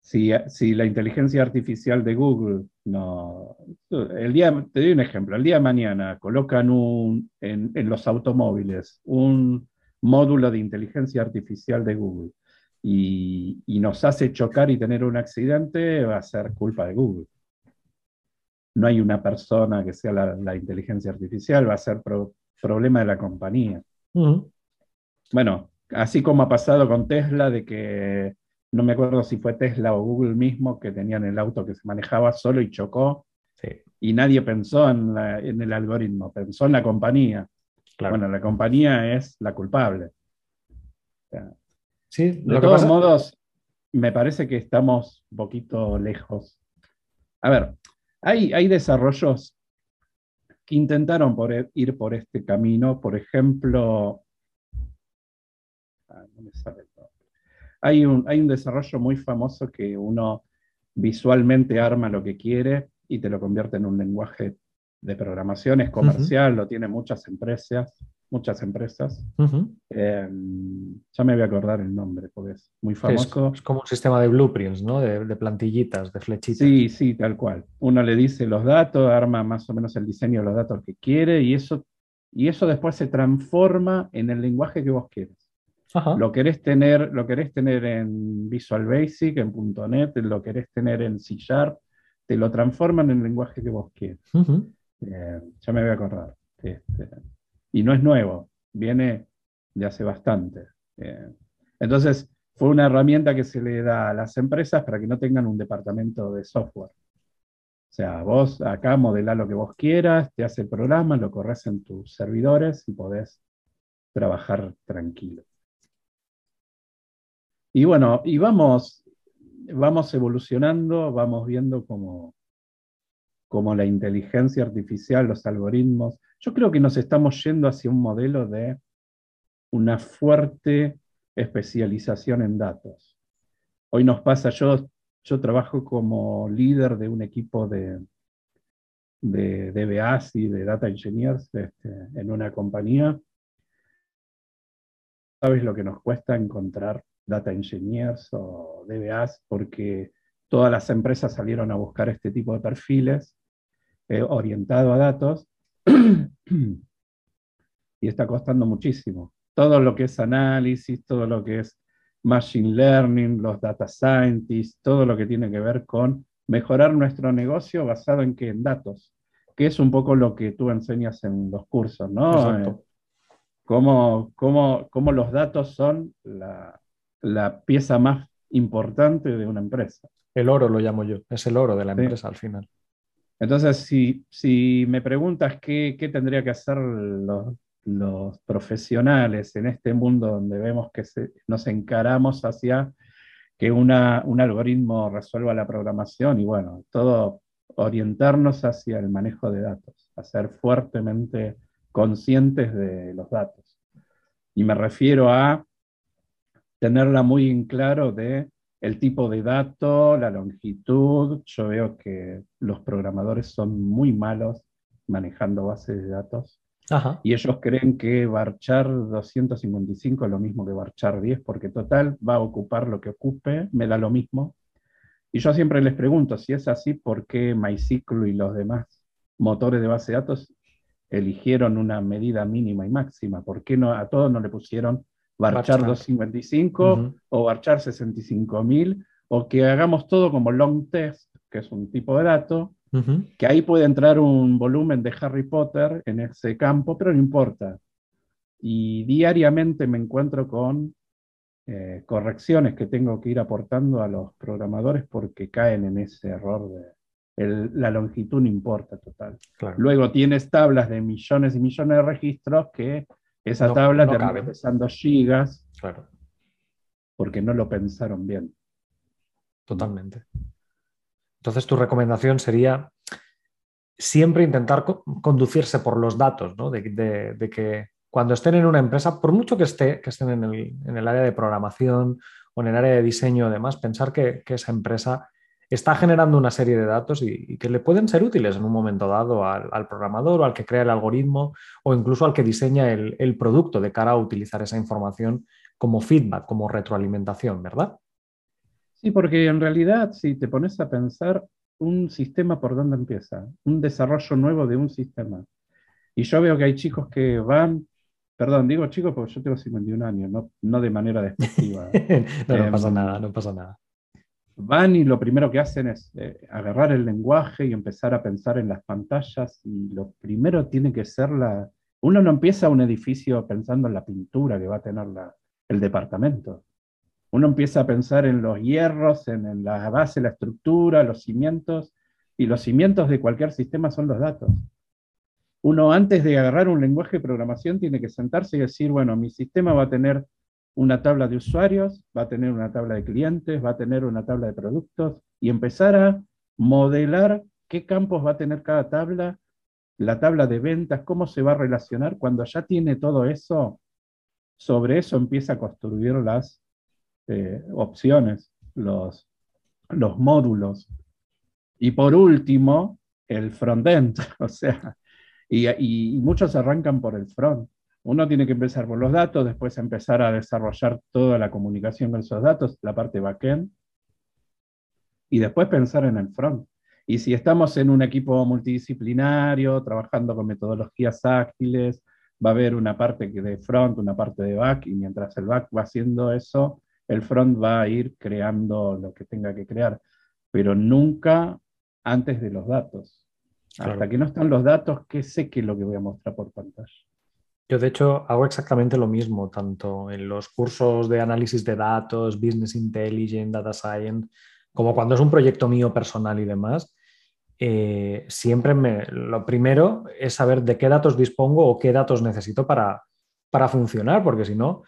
si, si, la inteligencia artificial de Google no. El día, te doy un ejemplo, el día de mañana colocan un, en, en los automóviles un módulo de inteligencia artificial de Google y, nos hace chocar y tener un accidente, va a ser culpa de Google. No hay una persona que sea la, inteligencia artificial, va a ser problema de la compañía. Bueno, así como ha pasado con Tesla, de que no me acuerdo si fue Tesla o Google mismo que tenían el auto que se manejaba solo y chocó. Y nadie pensó en, el algoritmo, pensó en la compañía. Bueno, la compañía es la culpable. Sí, de todos modos, me parece que estamos un poquito lejos. A ver, hay, hay desarrollos que intentaron por, ir por este camino. Por ejemplo, ah, hay, un, hay un desarrollo muy famoso que uno visualmente arma lo que quiere y te lo convierte en un lenguaje de programación, es comercial, lo tienen muchas empresas muchas empresas. Em, ya me voy a acordar el nombre, porque es muy famoso. Es, como un sistema de blueprints, ¿no? De, plantillitas, de flechitas. Sí, sí, tal cual. Uno le dice los datos, arma más o menos el diseño de los datos que quiere y eso, y eso después se transforma en el lenguaje que vos quieres. Lo querés, tener, lo querés tener en Visual Basic, en .NET, lo querés tener en C Sharp, te lo transforman en el lenguaje que vos quieras. Eh, ya me voy a acordar. Este, y no es nuevo, viene de hace bastante. Eh, entonces, fue una herramienta que se le da a las empresas para que no tengan un departamento de software. O sea, vos acá modelá lo que vos quieras, te hace el programa, lo corres en tus servidores y podés trabajar tranquilo. Y bueno, y vamos, vamos evolucionando, vamos viendo cómo, cómo la inteligencia artificial, los algoritmos, yo creo que nos estamos yendo hacia un modelo de una fuerte especialización en datos. Hoy nos pasa, yo, yo trabajo como líder de un equipo de, de DBAs y de Data Engineers este, en una compañía. ¿Sabes lo que nos cuesta encontrar Data Engineers o DBAs? Porque todas las empresas salieron a buscar este tipo de perfiles eh, orientados a datos [CLEARS THROAT] y está costando muchísimo todo lo que es análisis, todo lo que es machine learning, los data scientists, todo lo que tiene que ver con mejorar nuestro negocio basado en que en datos, que es un poco lo que tú enseñas en los cursos, ¿no? Eh, cómo, cómo, los datos son la, pieza más importante de una empresa. El oro lo llamo yo, es el oro de la empresa al final. Entonces, si, me preguntas qué, qué tendría que hacer los profesionales en este mundo donde vemos que nos encaramos hacia que un algoritmo resuelva la programación y bueno, todo orientarnos hacia el manejo de datos, a ser fuertemente conscientes de los datos. Y me refiero a tenerla muy en claro de el tipo de dato, la longitud. Yo veo que los programadores son muy malos manejando bases de datos y ellos creen que Barchar 255 es lo mismo que Barchar 10, porque total va a ocupar lo que ocupe, me da lo mismo. Y yo siempre les pregunto, si es así, ¿por qué MySQL y los demás motores de base de datos eligieron una medida mínima y máxima? ¿Por qué no, a todos no le pusieron Barchar 255 o Barchar 65000? O que hagamos todo como long test, que es un tipo de dato, que ahí puede entrar un volumen de Harry Potter en ese campo, pero no importa. Y diariamente me encuentro con eh, correcciones que tengo que ir aportando a los programadores porque caen en ese error de la longitud no importa total. Luego tienes tablas de millones y millones de registros que esa tabla te termina pesando gigas claro. porque no lo pensaron bien. Totalmente. Entonces, tu recomendación sería siempre intentar conducirse por los datos, ¿no? de, que cuando estén en una empresa, por mucho que, esté, que estén en el, área de programación o en el área de diseño, además, pensar que, esa empresa está generando una serie de datos y, que le pueden ser útiles en un momento dado al, programador o al que crea el algoritmo o incluso al que diseña el, el producto de cara a utilizar esa información como feedback, como retroalimentación, ¿verdad? Sí, porque en realidad, si te pones a pensar, un sistema por dónde empieza, un desarrollo nuevo de un sistema. Y yo veo que hay chicos que van, perdón, digo chicos porque yo tengo 51 años, no, no de manera [LAUGHS] despectiva. no, no pasa em, nada, no pasa nada. Van y lo primero que hacen es eh, agarrar el lenguaje y empezar a pensar en las pantallas y lo primero tiene que ser la... Uno no empieza un edificio pensando en la pintura que va a tener la, el departamento uno empieza a pensar en los hierros, en, la base, la estructura, los cimientos, y los cimientos de cualquier sistema son los datos. Uno antes de agarrar un lenguaje de programación tiene que sentarse y decir, bueno, mi sistema va a tener una tabla de usuarios, va a tener una tabla de clientes, va a tener una tabla de productos, y empezar a modelar qué campos va a tener cada tabla, la tabla de ventas, cómo se va a relacionar. Cuando ya tiene todo eso, sobre eso empieza a construir las este, opciones, los, los módulos. Y por último, el frontend, [LAUGHS] o sea, y, y, muchos arrancan por el front. Uno tiene que empezar por los datos, después empezar a desarrollar toda la comunicación con esos datos, la parte backend, y después pensar en el front. Y si estamos en un equipo multidisciplinario, trabajando con metodologías ágiles, va a haber una parte de front, una parte de back, y mientras el back va haciendo eso, el front va a ir creando lo que tenga que crear, pero nunca antes de los datos. Hasta que no están los datos, ¿qué sé qué es lo que voy a mostrar por pantalla? Yo, de hecho, hago exactamente lo mismo, tanto en los cursos de análisis de datos, business intelligence, data science, como cuando es un proyecto mío personal y demás. Eh, siempre me, lo primero es saber de qué datos dispongo o qué datos necesito para, para funcionar, porque si no,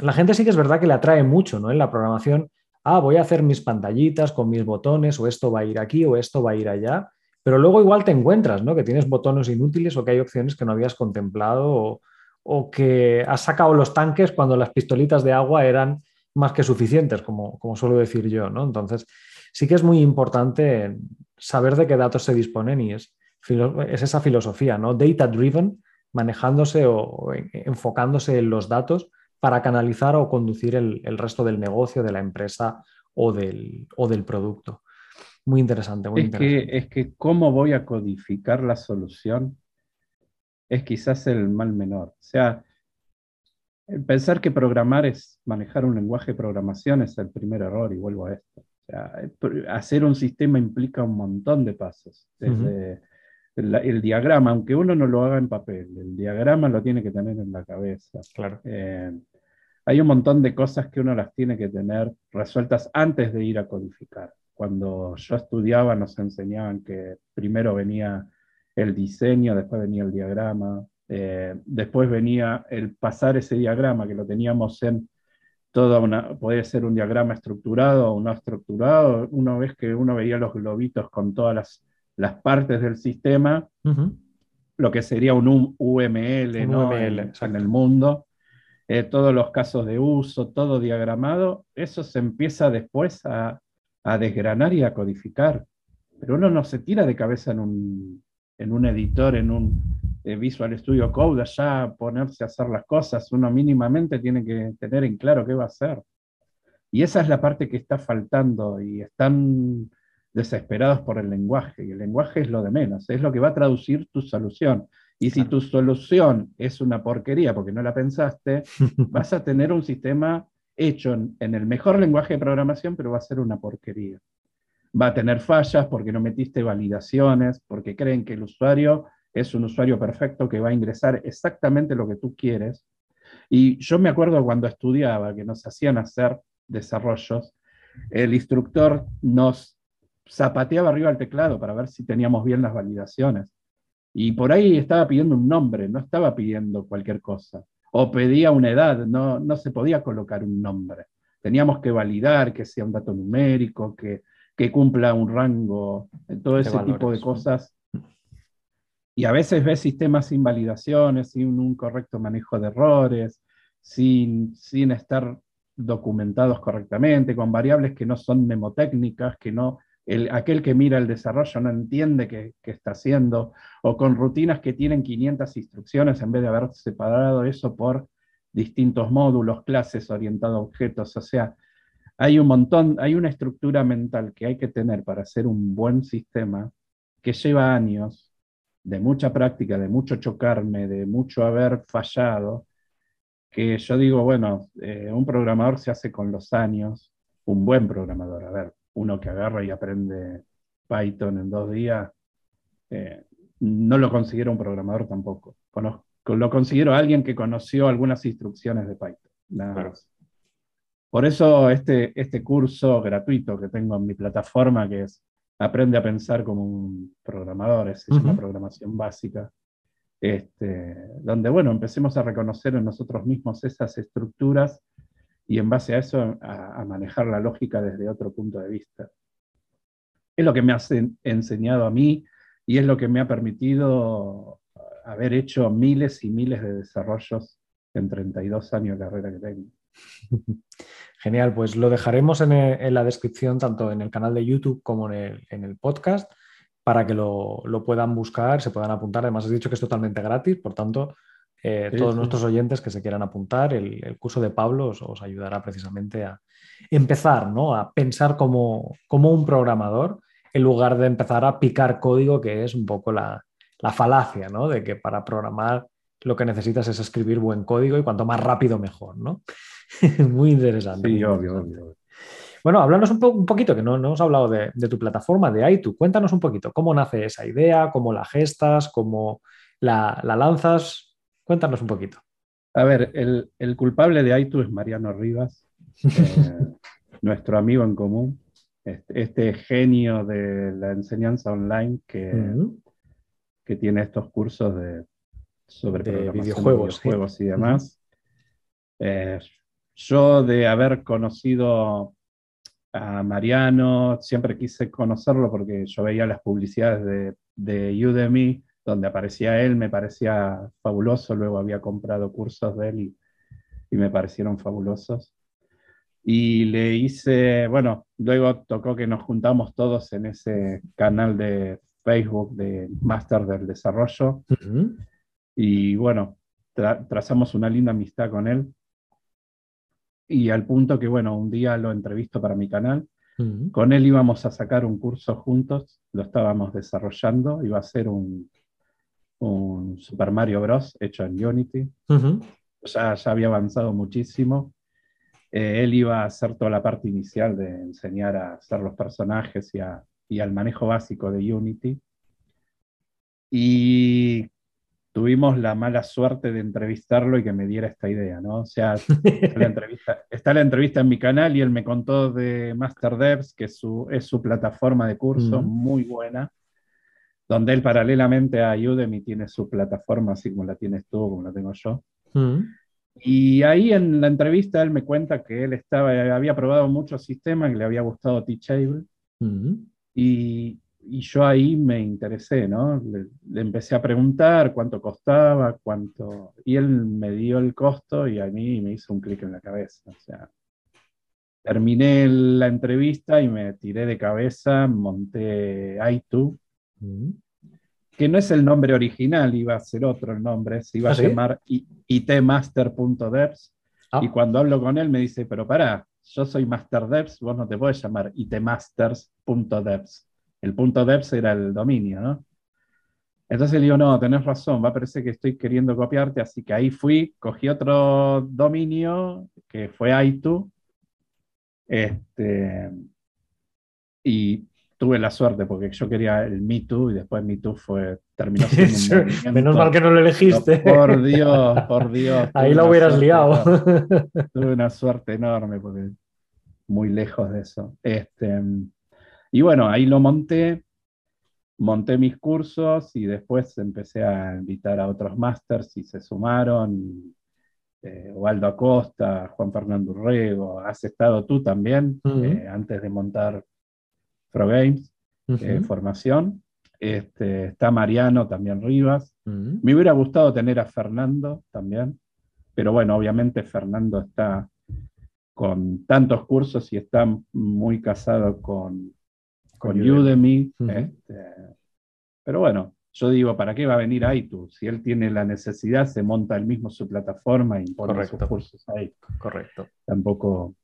la gente sí que es verdad que le atrae mucho ¿no? en la programación. Ah, voy a hacer mis pantallitas con mis botones, o esto va a ir aquí, o esto va a ir allá. Pero luego igual te encuentras, ¿no? Que tienes botones inútiles o que hay opciones que no habías contemplado o que has sacado los tanques cuando las pistolitas de agua eran más que suficientes, como, como suelo decir yo, ¿no? Entonces, sí que es muy importante saber de qué datos se disponen y es, es esa filosofía, ¿no? Data driven, manejándose o, enfocándose en los datos para canalizar o conducir el, resto del negocio, de la empresa o del, o del producto. Muy interesante, muy es interesante. Que, es que cómo voy a codificar la solución es quizás el mal menor. O sea, pensar que programar es manejar un lenguaje de programación es el primer error y vuelvo a esto. O sea, hacer un sistema implica un montón de pasos. Desde el, diagrama, aunque uno no lo haga en papel, el diagrama lo tiene que tener en la cabeza. Claro. Eh, hay un montón de cosas que uno las tiene que tener resueltas antes de ir a codificar. Cuando yo estudiaba nos enseñaban que primero venía el diseño, después venía el diagrama, eh, después venía el pasar ese diagrama que lo teníamos en toda una, puede ser un diagrama estructurado o no estructurado, una vez que uno veía los globitos con todas las, las partes del sistema, lo que sería un UML, en, el mundo, eh, todos los casos de uso, todo diagramado, eso se empieza después a, a desgranar y a codificar. Pero uno no se tira de cabeza en un, en un editor, en un eh, Visual Studio Code, allá ponerse a hacer las cosas, uno mínimamente tiene que tener en claro qué va a hacer. Y esa es la parte que está faltando y están desesperados por el lenguaje. Y el lenguaje es lo de menos, es lo que va a traducir tu solución. Y si tu solución es una porquería porque no la pensaste, [LAUGHS] vas a tener un sistema hecho en el mejor lenguaje de programación, pero va a ser una porquería va a tener fallas porque no metiste validaciones, porque creen que el usuario es un usuario perfecto que va a ingresar exactamente lo que tú quieres. Y yo me acuerdo cuando estudiaba que nos hacían hacer desarrollos, el instructor nos zapateaba arriba al teclado para ver si teníamos bien las validaciones. Y por ahí estaba pidiendo un nombre, no estaba pidiendo cualquier cosa. O pedía una edad, no, no se podía colocar un nombre. Teníamos que validar que sea un dato numérico, que que cumpla un rango, todo ese tipo de cosas. Y a veces ves sistemas sin validaciones, sin un correcto manejo de errores, sin, sin estar documentados correctamente, con variables que no son mnemotécnicas, que no, el, aquel que mira el desarrollo no entiende qué, qué, está haciendo, o con rutinas que tienen 500 instrucciones en vez de haber separado eso por distintos módulos, clases, orientados a objetos. O sea, hay un montón, hay una estructura mental que hay que tener para hacer un buen sistema que lleva años de mucha práctica, de mucho chocarme, de mucho haber fallado, que yo digo, bueno, eh, un programador se hace con los años, un buen programador, a ver, uno que agarra y aprende Python en dos días, eh, no lo considero un programador tampoco. lo considero alguien que conoció algunas instrucciones de Python. Nada por eso este, este curso gratuito que tengo en mi plataforma, que es Aprende a pensar como un programador, es una programación básica, este, donde, bueno, empecemos a reconocer en nosotros mismos esas estructuras y en base a eso a, manejar la lógica desde otro punto de vista. Es lo que me ha enseñado a mí y es lo que me ha permitido haber hecho miles y miles de desarrollos en 32 años de carrera que tengo. [LAUGHS] Genial, pues lo dejaremos en, la descripción tanto en el canal de YouTube como en el, podcast para que lo, puedan buscar, se puedan apuntar. Además, has dicho que es totalmente gratis, por tanto, eh, todos nuestros oyentes que se quieran apuntar, el, curso de Pablo os, ayudará precisamente a empezar ¿no? a pensar como, como, un programador en lugar de empezar a picar código, que es un poco la, la falacia ¿no? de que para programar lo que necesitas es escribir buen código y cuanto más rápido mejor, ¿no? [LAUGHS] muy interesante. Sí, obvio, obvio. Bueno, háblanos un, un, poquito, que no, no hemos hablado de, de, tu plataforma, de iTunes. Cuéntanos un poquito cómo nace esa idea, cómo la gestas, cómo la, la lanzas. Cuéntanos un poquito. A ver, el, el culpable de iTunes es Mariano Rivas, eh, [LAUGHS] nuestro amigo en común, este, este, genio de la enseñanza online que, uh -huh. que tiene estos cursos de, sobre de videojuegos, de videojuegos sí. y demás. Uh -huh. eh, yo de haber conocido a Mariano, siempre quise conocerlo porque yo veía las publicidades de, de Udemy donde aparecía él, me parecía fabuloso, luego había comprado cursos de él y, y, me parecieron fabulosos. Y le hice, bueno, luego tocó que nos juntamos todos en ese canal de Facebook de Máster del Desarrollo. Uh -huh. Y bueno, tra trazamos una linda amistad con él. Y al punto que, bueno, un día lo entrevisto para mi canal. Uh -huh. Con él íbamos a sacar un curso juntos, lo estábamos desarrollando, iba a ser un, un Super Mario Bros. hecho en Unity. Uh -huh. ya, ya, había avanzado muchísimo. Eh, él iba a hacer toda la parte inicial de enseñar a hacer los personajes y, a, y al manejo básico de Unity. Y tuvimos la mala suerte de entrevistarlo y que me diera esta idea, ¿no? O sea, [LAUGHS] está la entrevista, está la entrevista en mi canal y él me contó de Master Devs, que es su, es su plataforma de curso, -huh. muy buena, donde él paralelamente a Udemy tiene su plataforma, así como la tienes tú, como la tengo yo. Y ahí en la entrevista él me cuenta que él estaba, había probado muchos sistemas, que le había gustado Teachable, y, y, yo ahí me interesé, ¿no? Le, le, empecé a preguntar cuánto costaba, cuánto... Y él me dio el costo y a mí me hizo un clic en la cabeza. O sea, terminé la entrevista y me tiré de cabeza, monté i2, uh -huh que no es el nombre original, iba a ser otro el nombre, se iba ¿Ah, a llamar sí? itmaster.devs. Ah. Y cuando hablo con él me dice, pero pará, yo soy Master Devs, vos no te puedes llamar itmasters.devs. El punto devs era el dominio, ¿no? Entonces le digo, no, tenés razón, va a parecer que estoy queriendo copiarte, así que ahí fui, cogí otro dominio que fue i2, este, y tuve la suerte porque yo quería el Me Too y después Me Too fue, terminó siendo un [LAUGHS] Menos mal que no lo elegiste. Por Dios, por Dios. [LAUGHS] Ahí lo hubieras liado. tuve una suerte enorme porque muy lejos de eso. Este, y bueno, ahí lo monté, monté mis cursos y después empecé a invitar a otros masters y se sumaron. Eh, Waldo Acosta, Juan Fernando Urrego, has estado tú también, uh -huh. eh, antes de montar ProGames, uh -huh. eh, formación. Este, está Mariano también Rivas. Uh -huh. Me hubiera gustado tener a Fernando también, pero bueno, obviamente Fernando está con tantos cursos y está muy casado con, con Udemy. Uh -huh. este, pero bueno, yo digo, ¿para qué va a venir iTunes? Si él tiene la necesidad, se monta él mismo su plataforma y pone Correcto. sus cursos ahí. Correcto. Tampoco,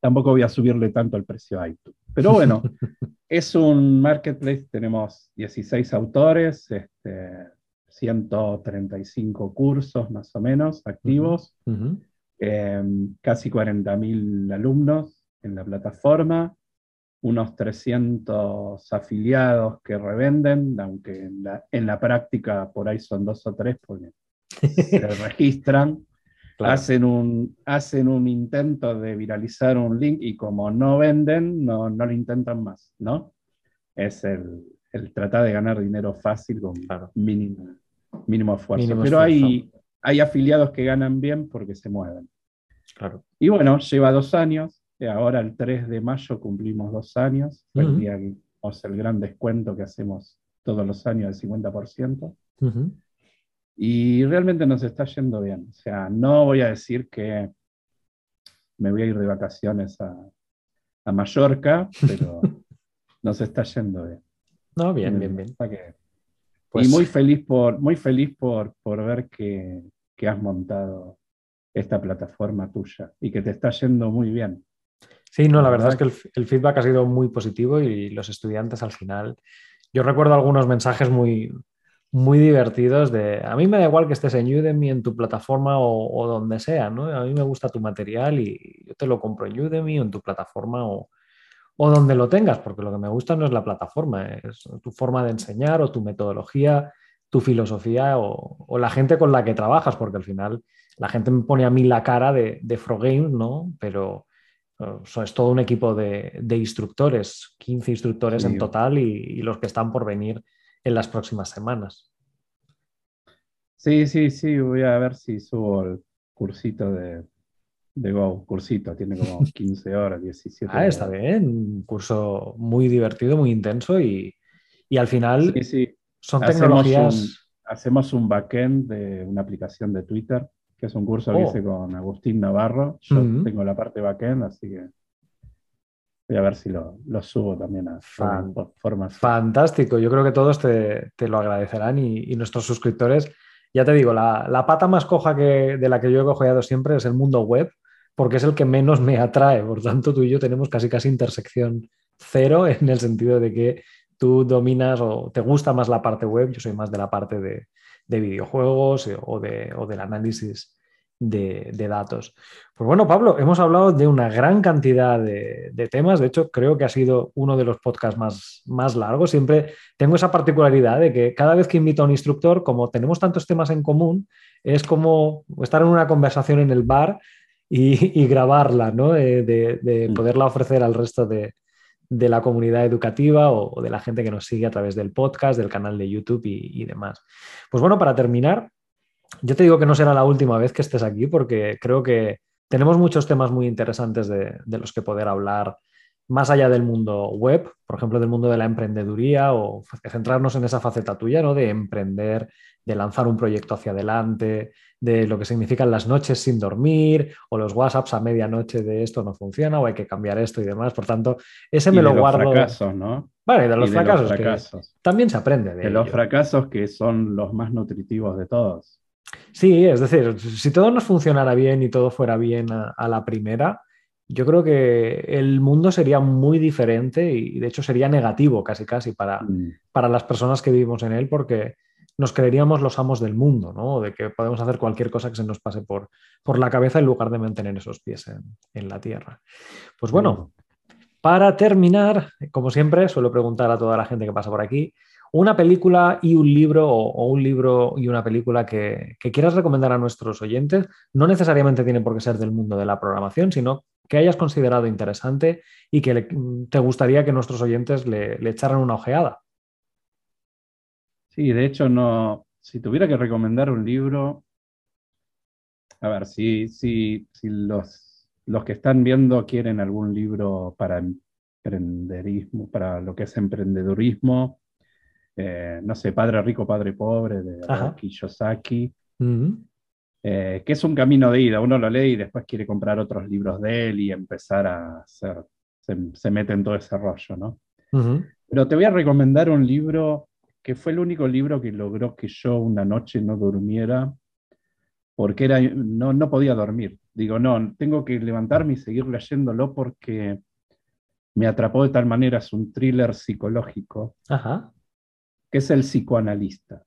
tampoco voy a subirle tanto el precio a iTunes. Pero bueno, [LAUGHS] es un marketplace, tenemos 16 autores, este, 135 cursos más o menos activos, uh -huh. eh, casi 40.000 alumnos en la plataforma, unos 300 afiliados que revenden, aunque en la, en la práctica por ahí son dos o tres porque se [LAUGHS] registran. Claro. Hacen, un, hacen un intento de viralizar un link y como no venden, no, no lo intentan más, ¿no? Es el, el tratar de ganar dinero fácil con claro. mínimo, mínimo esfuerzo. Mínimo Pero esfuerzo. Hay, hay afiliados que ganan bien porque se mueven. Claro. Y bueno, lleva dos años. Ahora el 3 de mayo cumplimos dos años. Uh -huh. el día que el gran descuento que hacemos todos los años del 50%. Uh -huh. Y realmente nos está yendo bien. O sea, no voy a decir que me voy a ir de vacaciones a, a Mallorca, pero [LAUGHS] nos está yendo bien. No, bien, bien, bien. Que, pues... Y muy feliz por, muy feliz por, por ver que, que has montado esta plataforma tuya y que te está yendo muy bien. Sí, no, la verdad es que el, el, feedback ha sido muy positivo y los estudiantes al final. Yo recuerdo algunos mensajes muy, muy divertidos de, a mí me da igual que estés en Udemy, en tu plataforma o, donde sea, ¿no? A mí me gusta tu material y yo te lo compro en Udemy o en tu plataforma o, o donde lo tengas, porque lo que me gusta no es la plataforma, es tu forma de enseñar o tu metodología, tu filosofía o, la gente con la que trabajas, porque al final la gente me pone a mí la cara de, de Frogame, ¿no? Pero es todo un equipo de, instructores, 15 instructores en total y, los que están por venir en las próximas semanas. Sí, sí, sí, voy a ver si subo el cursito de, de Go, cursito, tiene como [LAUGHS] 15 horas, 17 Ah, está bien, un curso muy divertido, muy intenso y, al final son tecnologías... hacemos un backend de una aplicación de Twitter que es un curso que oh. hice con Agustín Navarro. Yo tengo la parte backend, así que voy a ver si lo, subo también a forma. Fantástico, yo creo que todos te, lo agradecerán y, nuestros suscriptores. Ya te digo, la, pata más coja que, de la que yo he cojeado siempre es el mundo web, porque es el que menos me atrae. Por tanto, tú y yo tenemos casi casi intersección cero en el sentido de que tú dominas o te gusta más la parte web, yo soy más de la parte de, de videojuegos eh, o, de, o del análisis de, datos. Pues bueno, Pablo, hemos hablado de una gran cantidad de, temas. De hecho, creo que ha sido uno de los podcasts más, más largos. Siempre tengo esa particularidad de que cada vez que invito a un instructor, como tenemos tantos temas en común, es como estar en una conversación en el bar y, grabarla, ¿no? Eh, de, mm. poderla ofrecer al resto de, de la comunidad educativa o, de la gente que nos sigue a través del podcast, del canal de YouTube y, demás. Pues bueno, para terminar, yo te digo que no será la última vez que estés aquí porque creo que tenemos muchos temas muy interesantes de, de los que poder hablar más allá del mundo web, por ejemplo, del mundo de la emprendeduría o centrarnos en esa faceta tuya, ¿no? De emprender, de lanzar un proyecto hacia adelante, de lo que significan las noches sin dormir o los WhatsApps a medianoche de esto no funciona o hay que cambiar esto y demás. Por tanto, ese me lo guardo. Los fracasos, ¿no? Vale, de los, fracasos, también se aprende de, los fracasos que son los más nutritivos de todos. Sí, es decir, si todo nos funcionara bien y todo fuera bien a la primera, yo creo que el mundo sería muy diferente y de hecho sería negativo casi casi para, mm. para las personas que vivimos en él porque nos creeríamos los amos del mundo, ¿no? De que podemos hacer cualquier cosa que se nos pase por, por la cabeza en lugar de mantener esos pies en, la tierra. Pues bueno, para terminar, como siempre, suelo preguntar a toda la gente que pasa por aquí, una película y un libro o, un libro y una película que, que, quieras recomendar a nuestros oyentes. No necesariamente tiene por qué ser del mundo de la programación, sino que hayas considerado interesante y que te gustaría que nuestros oyentes le, echaran una ojeada. Sí, de hecho, no, si tuviera que recomendar un libro, a ver, si, si, si los, los que están viendo quieren algún libro para emprenderismo, para lo que es emprendedurismo, eh, no sé, Padre Rico, Padre Pobre, de Kiyosaki. Eh, que es un camino de ida. Uno lo lee y después quiere comprar otros libros de él y empezar a hacer, se, mete en todo ese rollo, ¿no? Pero te voy a recomendar un libro que fue el único libro que logró que yo una noche no durmiera porque era, no, no podía dormir. Digo, no, tengo que levantarme y seguir leyéndolo porque me atrapó de tal manera, es un thriller psicológico, que es El psicoanalista.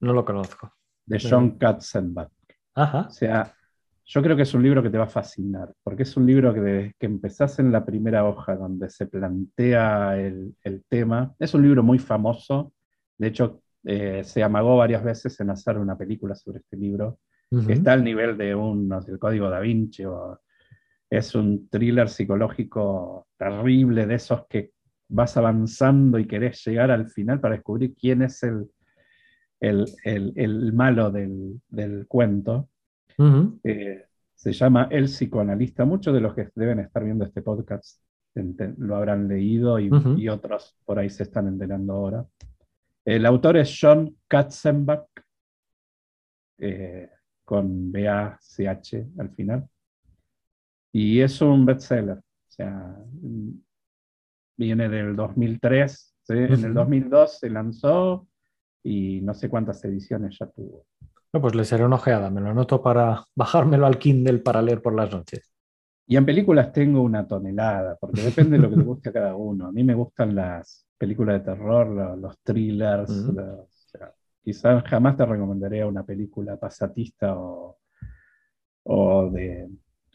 No lo conozco. De John Katzenbach. O sea, yo creo que es un libro que te va a fascinar, porque es un libro que desde que empezás en la primera hoja donde se plantea el, tema, es un libro muy famoso, de hecho eh, se amagó varias veces en hacer una película sobre este libro, que está al nivel de un, el Código da Vinci, o, es un thriller psicológico terrible de esos que vas avanzando y querés llegar al final para descubrir quién es el, el, malo del, cuento. Eh, se llama El psicoanalista. Muchos de los que deben estar viendo este podcast lo habrán leído y, otros por ahí se están enterando ahora. El autor es John Katzenbach, eh, con B-A-C-H al final. Y es un bestseller. O sea, viene del 2003. En el 2002 se lanzó y no sé cuántas ediciones ya tuvo. No, pues le seré una ojeada, me lo anoto para [LAUGHS] bajármelo al Kindle para leer por las noches. Y en películas tengo una tonelada, porque depende de lo que le guste a cada uno. A mí me gustan las películas de terror, los, thrillers, Quizás jamás te recomendaría una película pasatista o, o, de,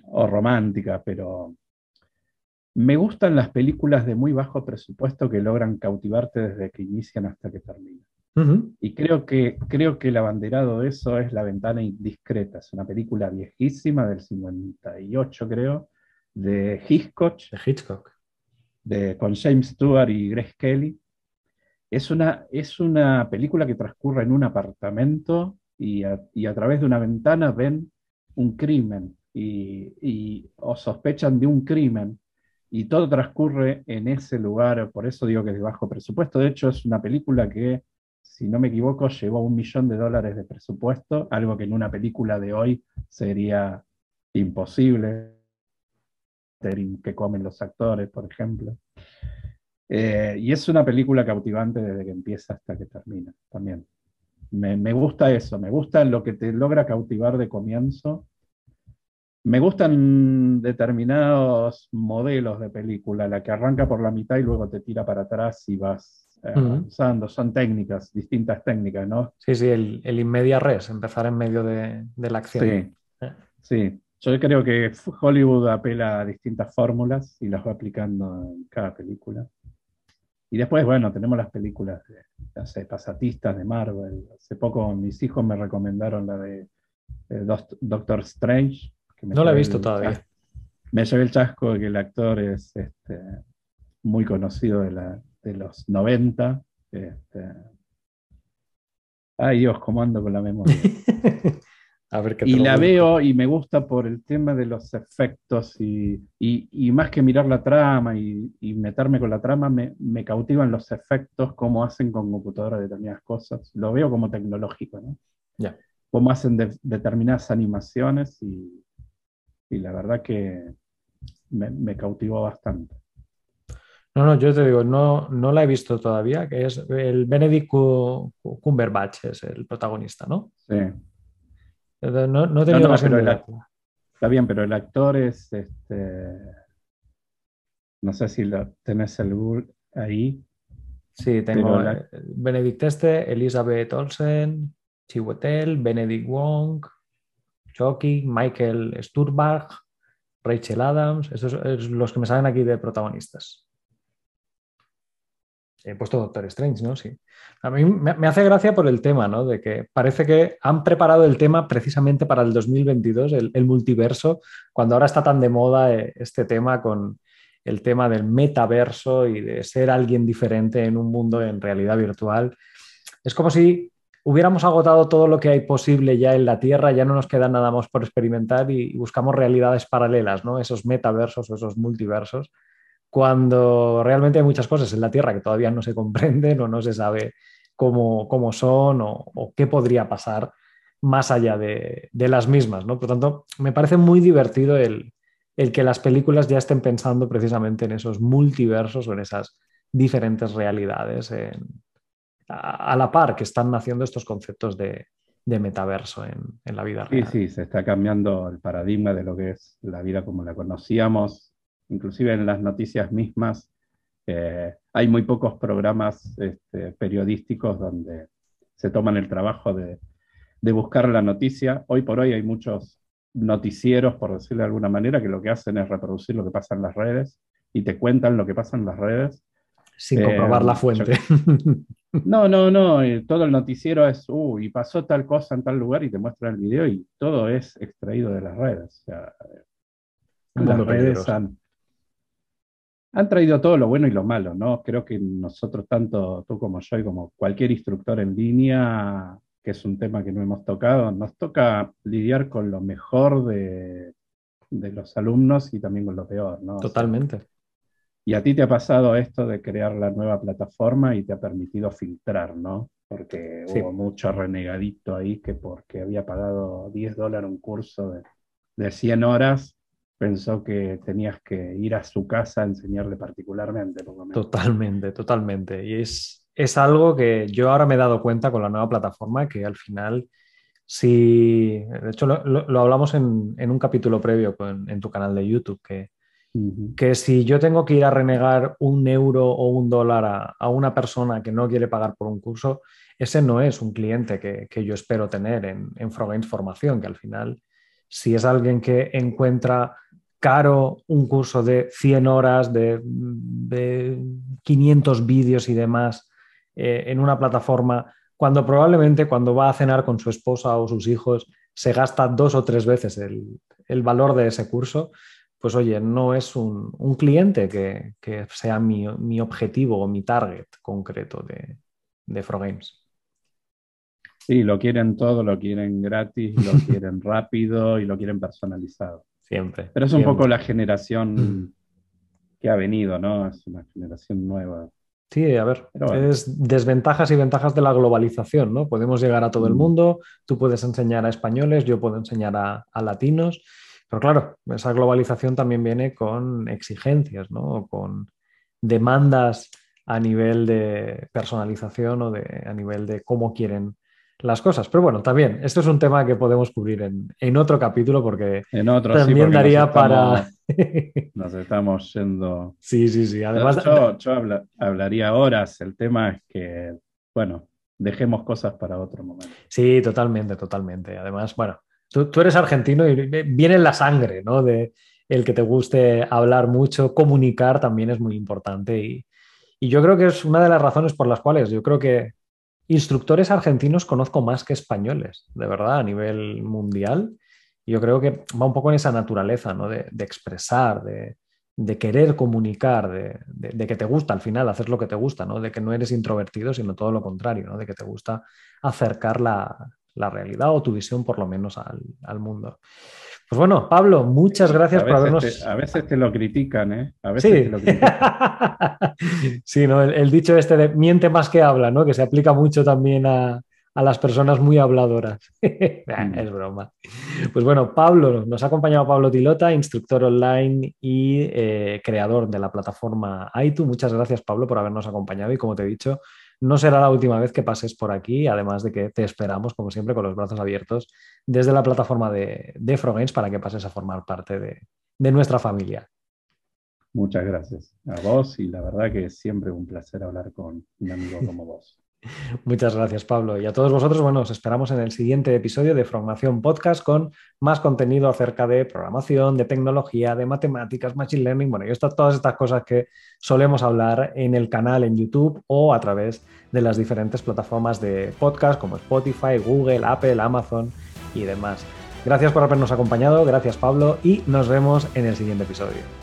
o romántica, pero me gustan las películas de muy bajo presupuesto que logran cautivarte desde que inician hasta que terminan. Y creo que, creo que el abanderado de eso es La ventana indiscreta. Es una película viejísima del 58, creo, de Hitchcock. De Hitchcock. De, con James Stewart y Grace Kelly. Es una, es una película que transcurre en un apartamento y a, y a través de una ventana ven un crimen y, y, o sospechan de un crimen y todo transcurre en ese lugar, por eso digo que es de bajo presupuesto. De hecho, es una película que si no me equivoco, llegó a un millón de dólares de presupuesto, algo que en una película de hoy sería imposible, que comen los actores, por ejemplo. Eh, y es una película cautivante desde que empieza hasta que termina, también. Me, me, gusta eso, me gusta lo que te logra cautivar de comienzo. Me gustan determinados modelos de película, la que arranca por la mitad y luego te tira para atrás y vas avanzando. Son técnicas, distintas técnicas, ¿no? Sí, sí, el, el inmedia res, empezar en medio de, de la acción. Sí, eh. sí. Yo creo que Hollywood apela a distintas fórmulas y las va aplicando en cada película. Y después, bueno, tenemos las películas de, no sé, pasatistas de Marvel. Hace poco mis hijos me recomendaron la de, Doctor Strange. no la he visto todavía. Me llevé el chasco de que el actor es este, muy conocido de la, de los 90. Este... Ay Dios, cómo ando con la memoria. [LAUGHS] A ver qué y la veo y me gusta por el tema de los efectos y, y, más que mirar la trama y, y meterme con la trama, me, me, cautivan los efectos, cómo hacen con computadoras determinadas cosas. Lo veo como tecnológico, ¿no? Ya. Cómo hacen de, determinadas animaciones y, y, la verdad que me, me cautivó bastante. No, no, yo te digo, no, no la he visto todavía, que es el Benedict Cumberbatch, es el protagonista, ¿no? Sí. No, no he tenido no, Está bien, pero el actor es este. No sé si lo tenés el ahí. Sí, tengo Benedict este, Elizabeth Olsen, Chiwetel, Benedict Wong, Chucky, Michael Sturbach, Rachel Adams, esos son los que me salen aquí de protagonistas. He puesto Doctor Strange, ¿no? Sí. A mí me, hace gracia por el tema, ¿no? De que parece que han preparado el tema precisamente para el 2022, el, multiverso, cuando ahora está tan de moda eh, este tema con el tema del metaverso y de ser alguien diferente en un mundo en realidad virtual. Es como si hubiéramos agotado todo lo que hay posible ya en la Tierra, ya no nos queda nada más por experimentar y buscamos realidades paralelas, ¿no? Esos metaversos o esos multiversos cuando realmente hay muchas cosas en la Tierra que todavía no se comprenden o no se sabe cómo, cómo son o, qué podría pasar más allá de, de, las mismas. ¿no? Por tanto, me parece muy divertido el, el, que las películas ya estén pensando precisamente en esos multiversos o en esas diferentes realidades en, a, a, la par que están naciendo estos conceptos de, de metaverso en, en, la vida real. Sí, sí, se está cambiando el paradigma de lo que es la vida como la conocíamos inclusive en las noticias mismas, eh, hay muy pocos programas este, periodísticos donde se toman el trabajo de, de, buscar la noticia. Hoy por hoy hay muchos noticieros, por decirlo de alguna manera, que lo que hacen es reproducir lo que pasa en las redes y te cuentan lo que pasa en las redes. Sin comprobar la eh, fuente. [LAUGHS] no, no, no. Todo el noticiero es, uh, y pasó tal cosa en tal lugar y te muestran el video y todo es extraído de las redes. O sea, las redes han, han traído todo lo bueno y lo malo, ¿no? Creo que nosotros, tanto tú como yo y como cualquier instructor en línea, que es un tema que no hemos tocado, nos toca lidiar con lo mejor de, de los alumnos y también con lo peor, ¿no? Totalmente. y a ti te ha pasado esto de crear la nueva plataforma y te ha permitido filtrar, ¿no? Porque hubo mucho renegadito ahí que porque había pagado 10 dólares un curso de, de 100 horas, pensó que tenías que ir a su casa a enseñarle particularmente. Totalmente, totalmente. Y es, es algo que yo ahora me he dado cuenta con la nueva plataforma, que al final, si, de hecho lo, lo, hablamos en, en, un capítulo previo con, en tu canal de YouTube, que, que si yo tengo que ir a renegar un euro o un dólar a, a una persona que no quiere pagar por un curso, ese no es un cliente que, yo espero tener en, en Frogames Formación, que al final, si es alguien que encuentra caro un curso de 100 horas, de, 500 vídeos y demás eh, en una plataforma, cuando probablemente cuando va a cenar con su esposa o sus hijos se gasta dos o tres veces el, valor de ese curso, pues oye, no es un, cliente que, sea mi, objetivo o mi target concreto de, de Games. Sí, lo quieren todo, lo quieren gratis, lo quieren rápido y lo quieren personalizado. Siempre. Pero es un poco la generación que ha venido, ¿no? Es una generación nueva. Sí, a ver, es desventajas y ventajas de la globalización, ¿no? Podemos llegar a todo el mm. mundo, tú puedes enseñar a españoles, yo puedo enseñar a, latinos, pero claro, esa globalización también viene con exigencias, ¿no? Con demandas a nivel de personalización o de, a nivel de cómo quieren las cosas. Pero bueno, también, esto es un tema que podemos cubrir en, otro capítulo porque en otro, también daría para... [LAUGHS] nos estamos yendo... Sí, sí, sí. Además... Yo, hablaría horas. El tema es que, bueno, dejemos cosas para otro momento. Sí, totalmente, totalmente. Además, bueno, tú, eres argentino y viene en la sangre, ¿no? De el que te guste hablar mucho, comunicar también es muy importante y, y yo creo que es una de las razones por las cuales yo creo que Instructores argentinos conozco más que españoles, de verdad, a nivel mundial. Yo creo que va un poco en esa naturaleza, ¿no? De, expresar, de, querer comunicar, de, que te gusta al final hacer lo que te gusta, ¿no? De que no eres introvertido, sino todo lo contrario, ¿no? De que te gusta acercar la, realidad o tu visión por lo menos al mundo. Pues bueno, Pablo, muchas gracias por habernos. a veces te lo critican, ¿eh? A veces sí. te lo critican. [LAUGHS] sí, ¿no? El, dicho este de miente más que habla, ¿no? Que se aplica mucho también a, las personas muy habladoras. [LAUGHS] Mm. es broma. Pues bueno, Pablo, nos ha acompañado Pablo Tilota, instructor online y eh, creador de la plataforma Aitu. Muchas gracias, Pablo, por habernos acompañado y como te he dicho, no será la última vez que pases por aquí, además de que te esperamos, como siempre, con los brazos abiertos desde la plataforma de, de para que pases a formar parte de, de nuestra familia. Muchas gracias a vos y la verdad que es siempre un placer hablar con un amigo como vos. Muchas gracias, Pablo. Y a todos vosotros, bueno, os esperamos en el siguiente episodio de Formación Podcast con más contenido acerca de programación, de tecnología, de matemáticas, machine learning, bueno, y todas estas cosas que solemos hablar en el canal en YouTube o a través de las diferentes plataformas de podcast como Spotify, Google, Apple, Amazon y demás. Gracias por habernos acompañado, gracias Pablo y nos vemos en el siguiente episodio.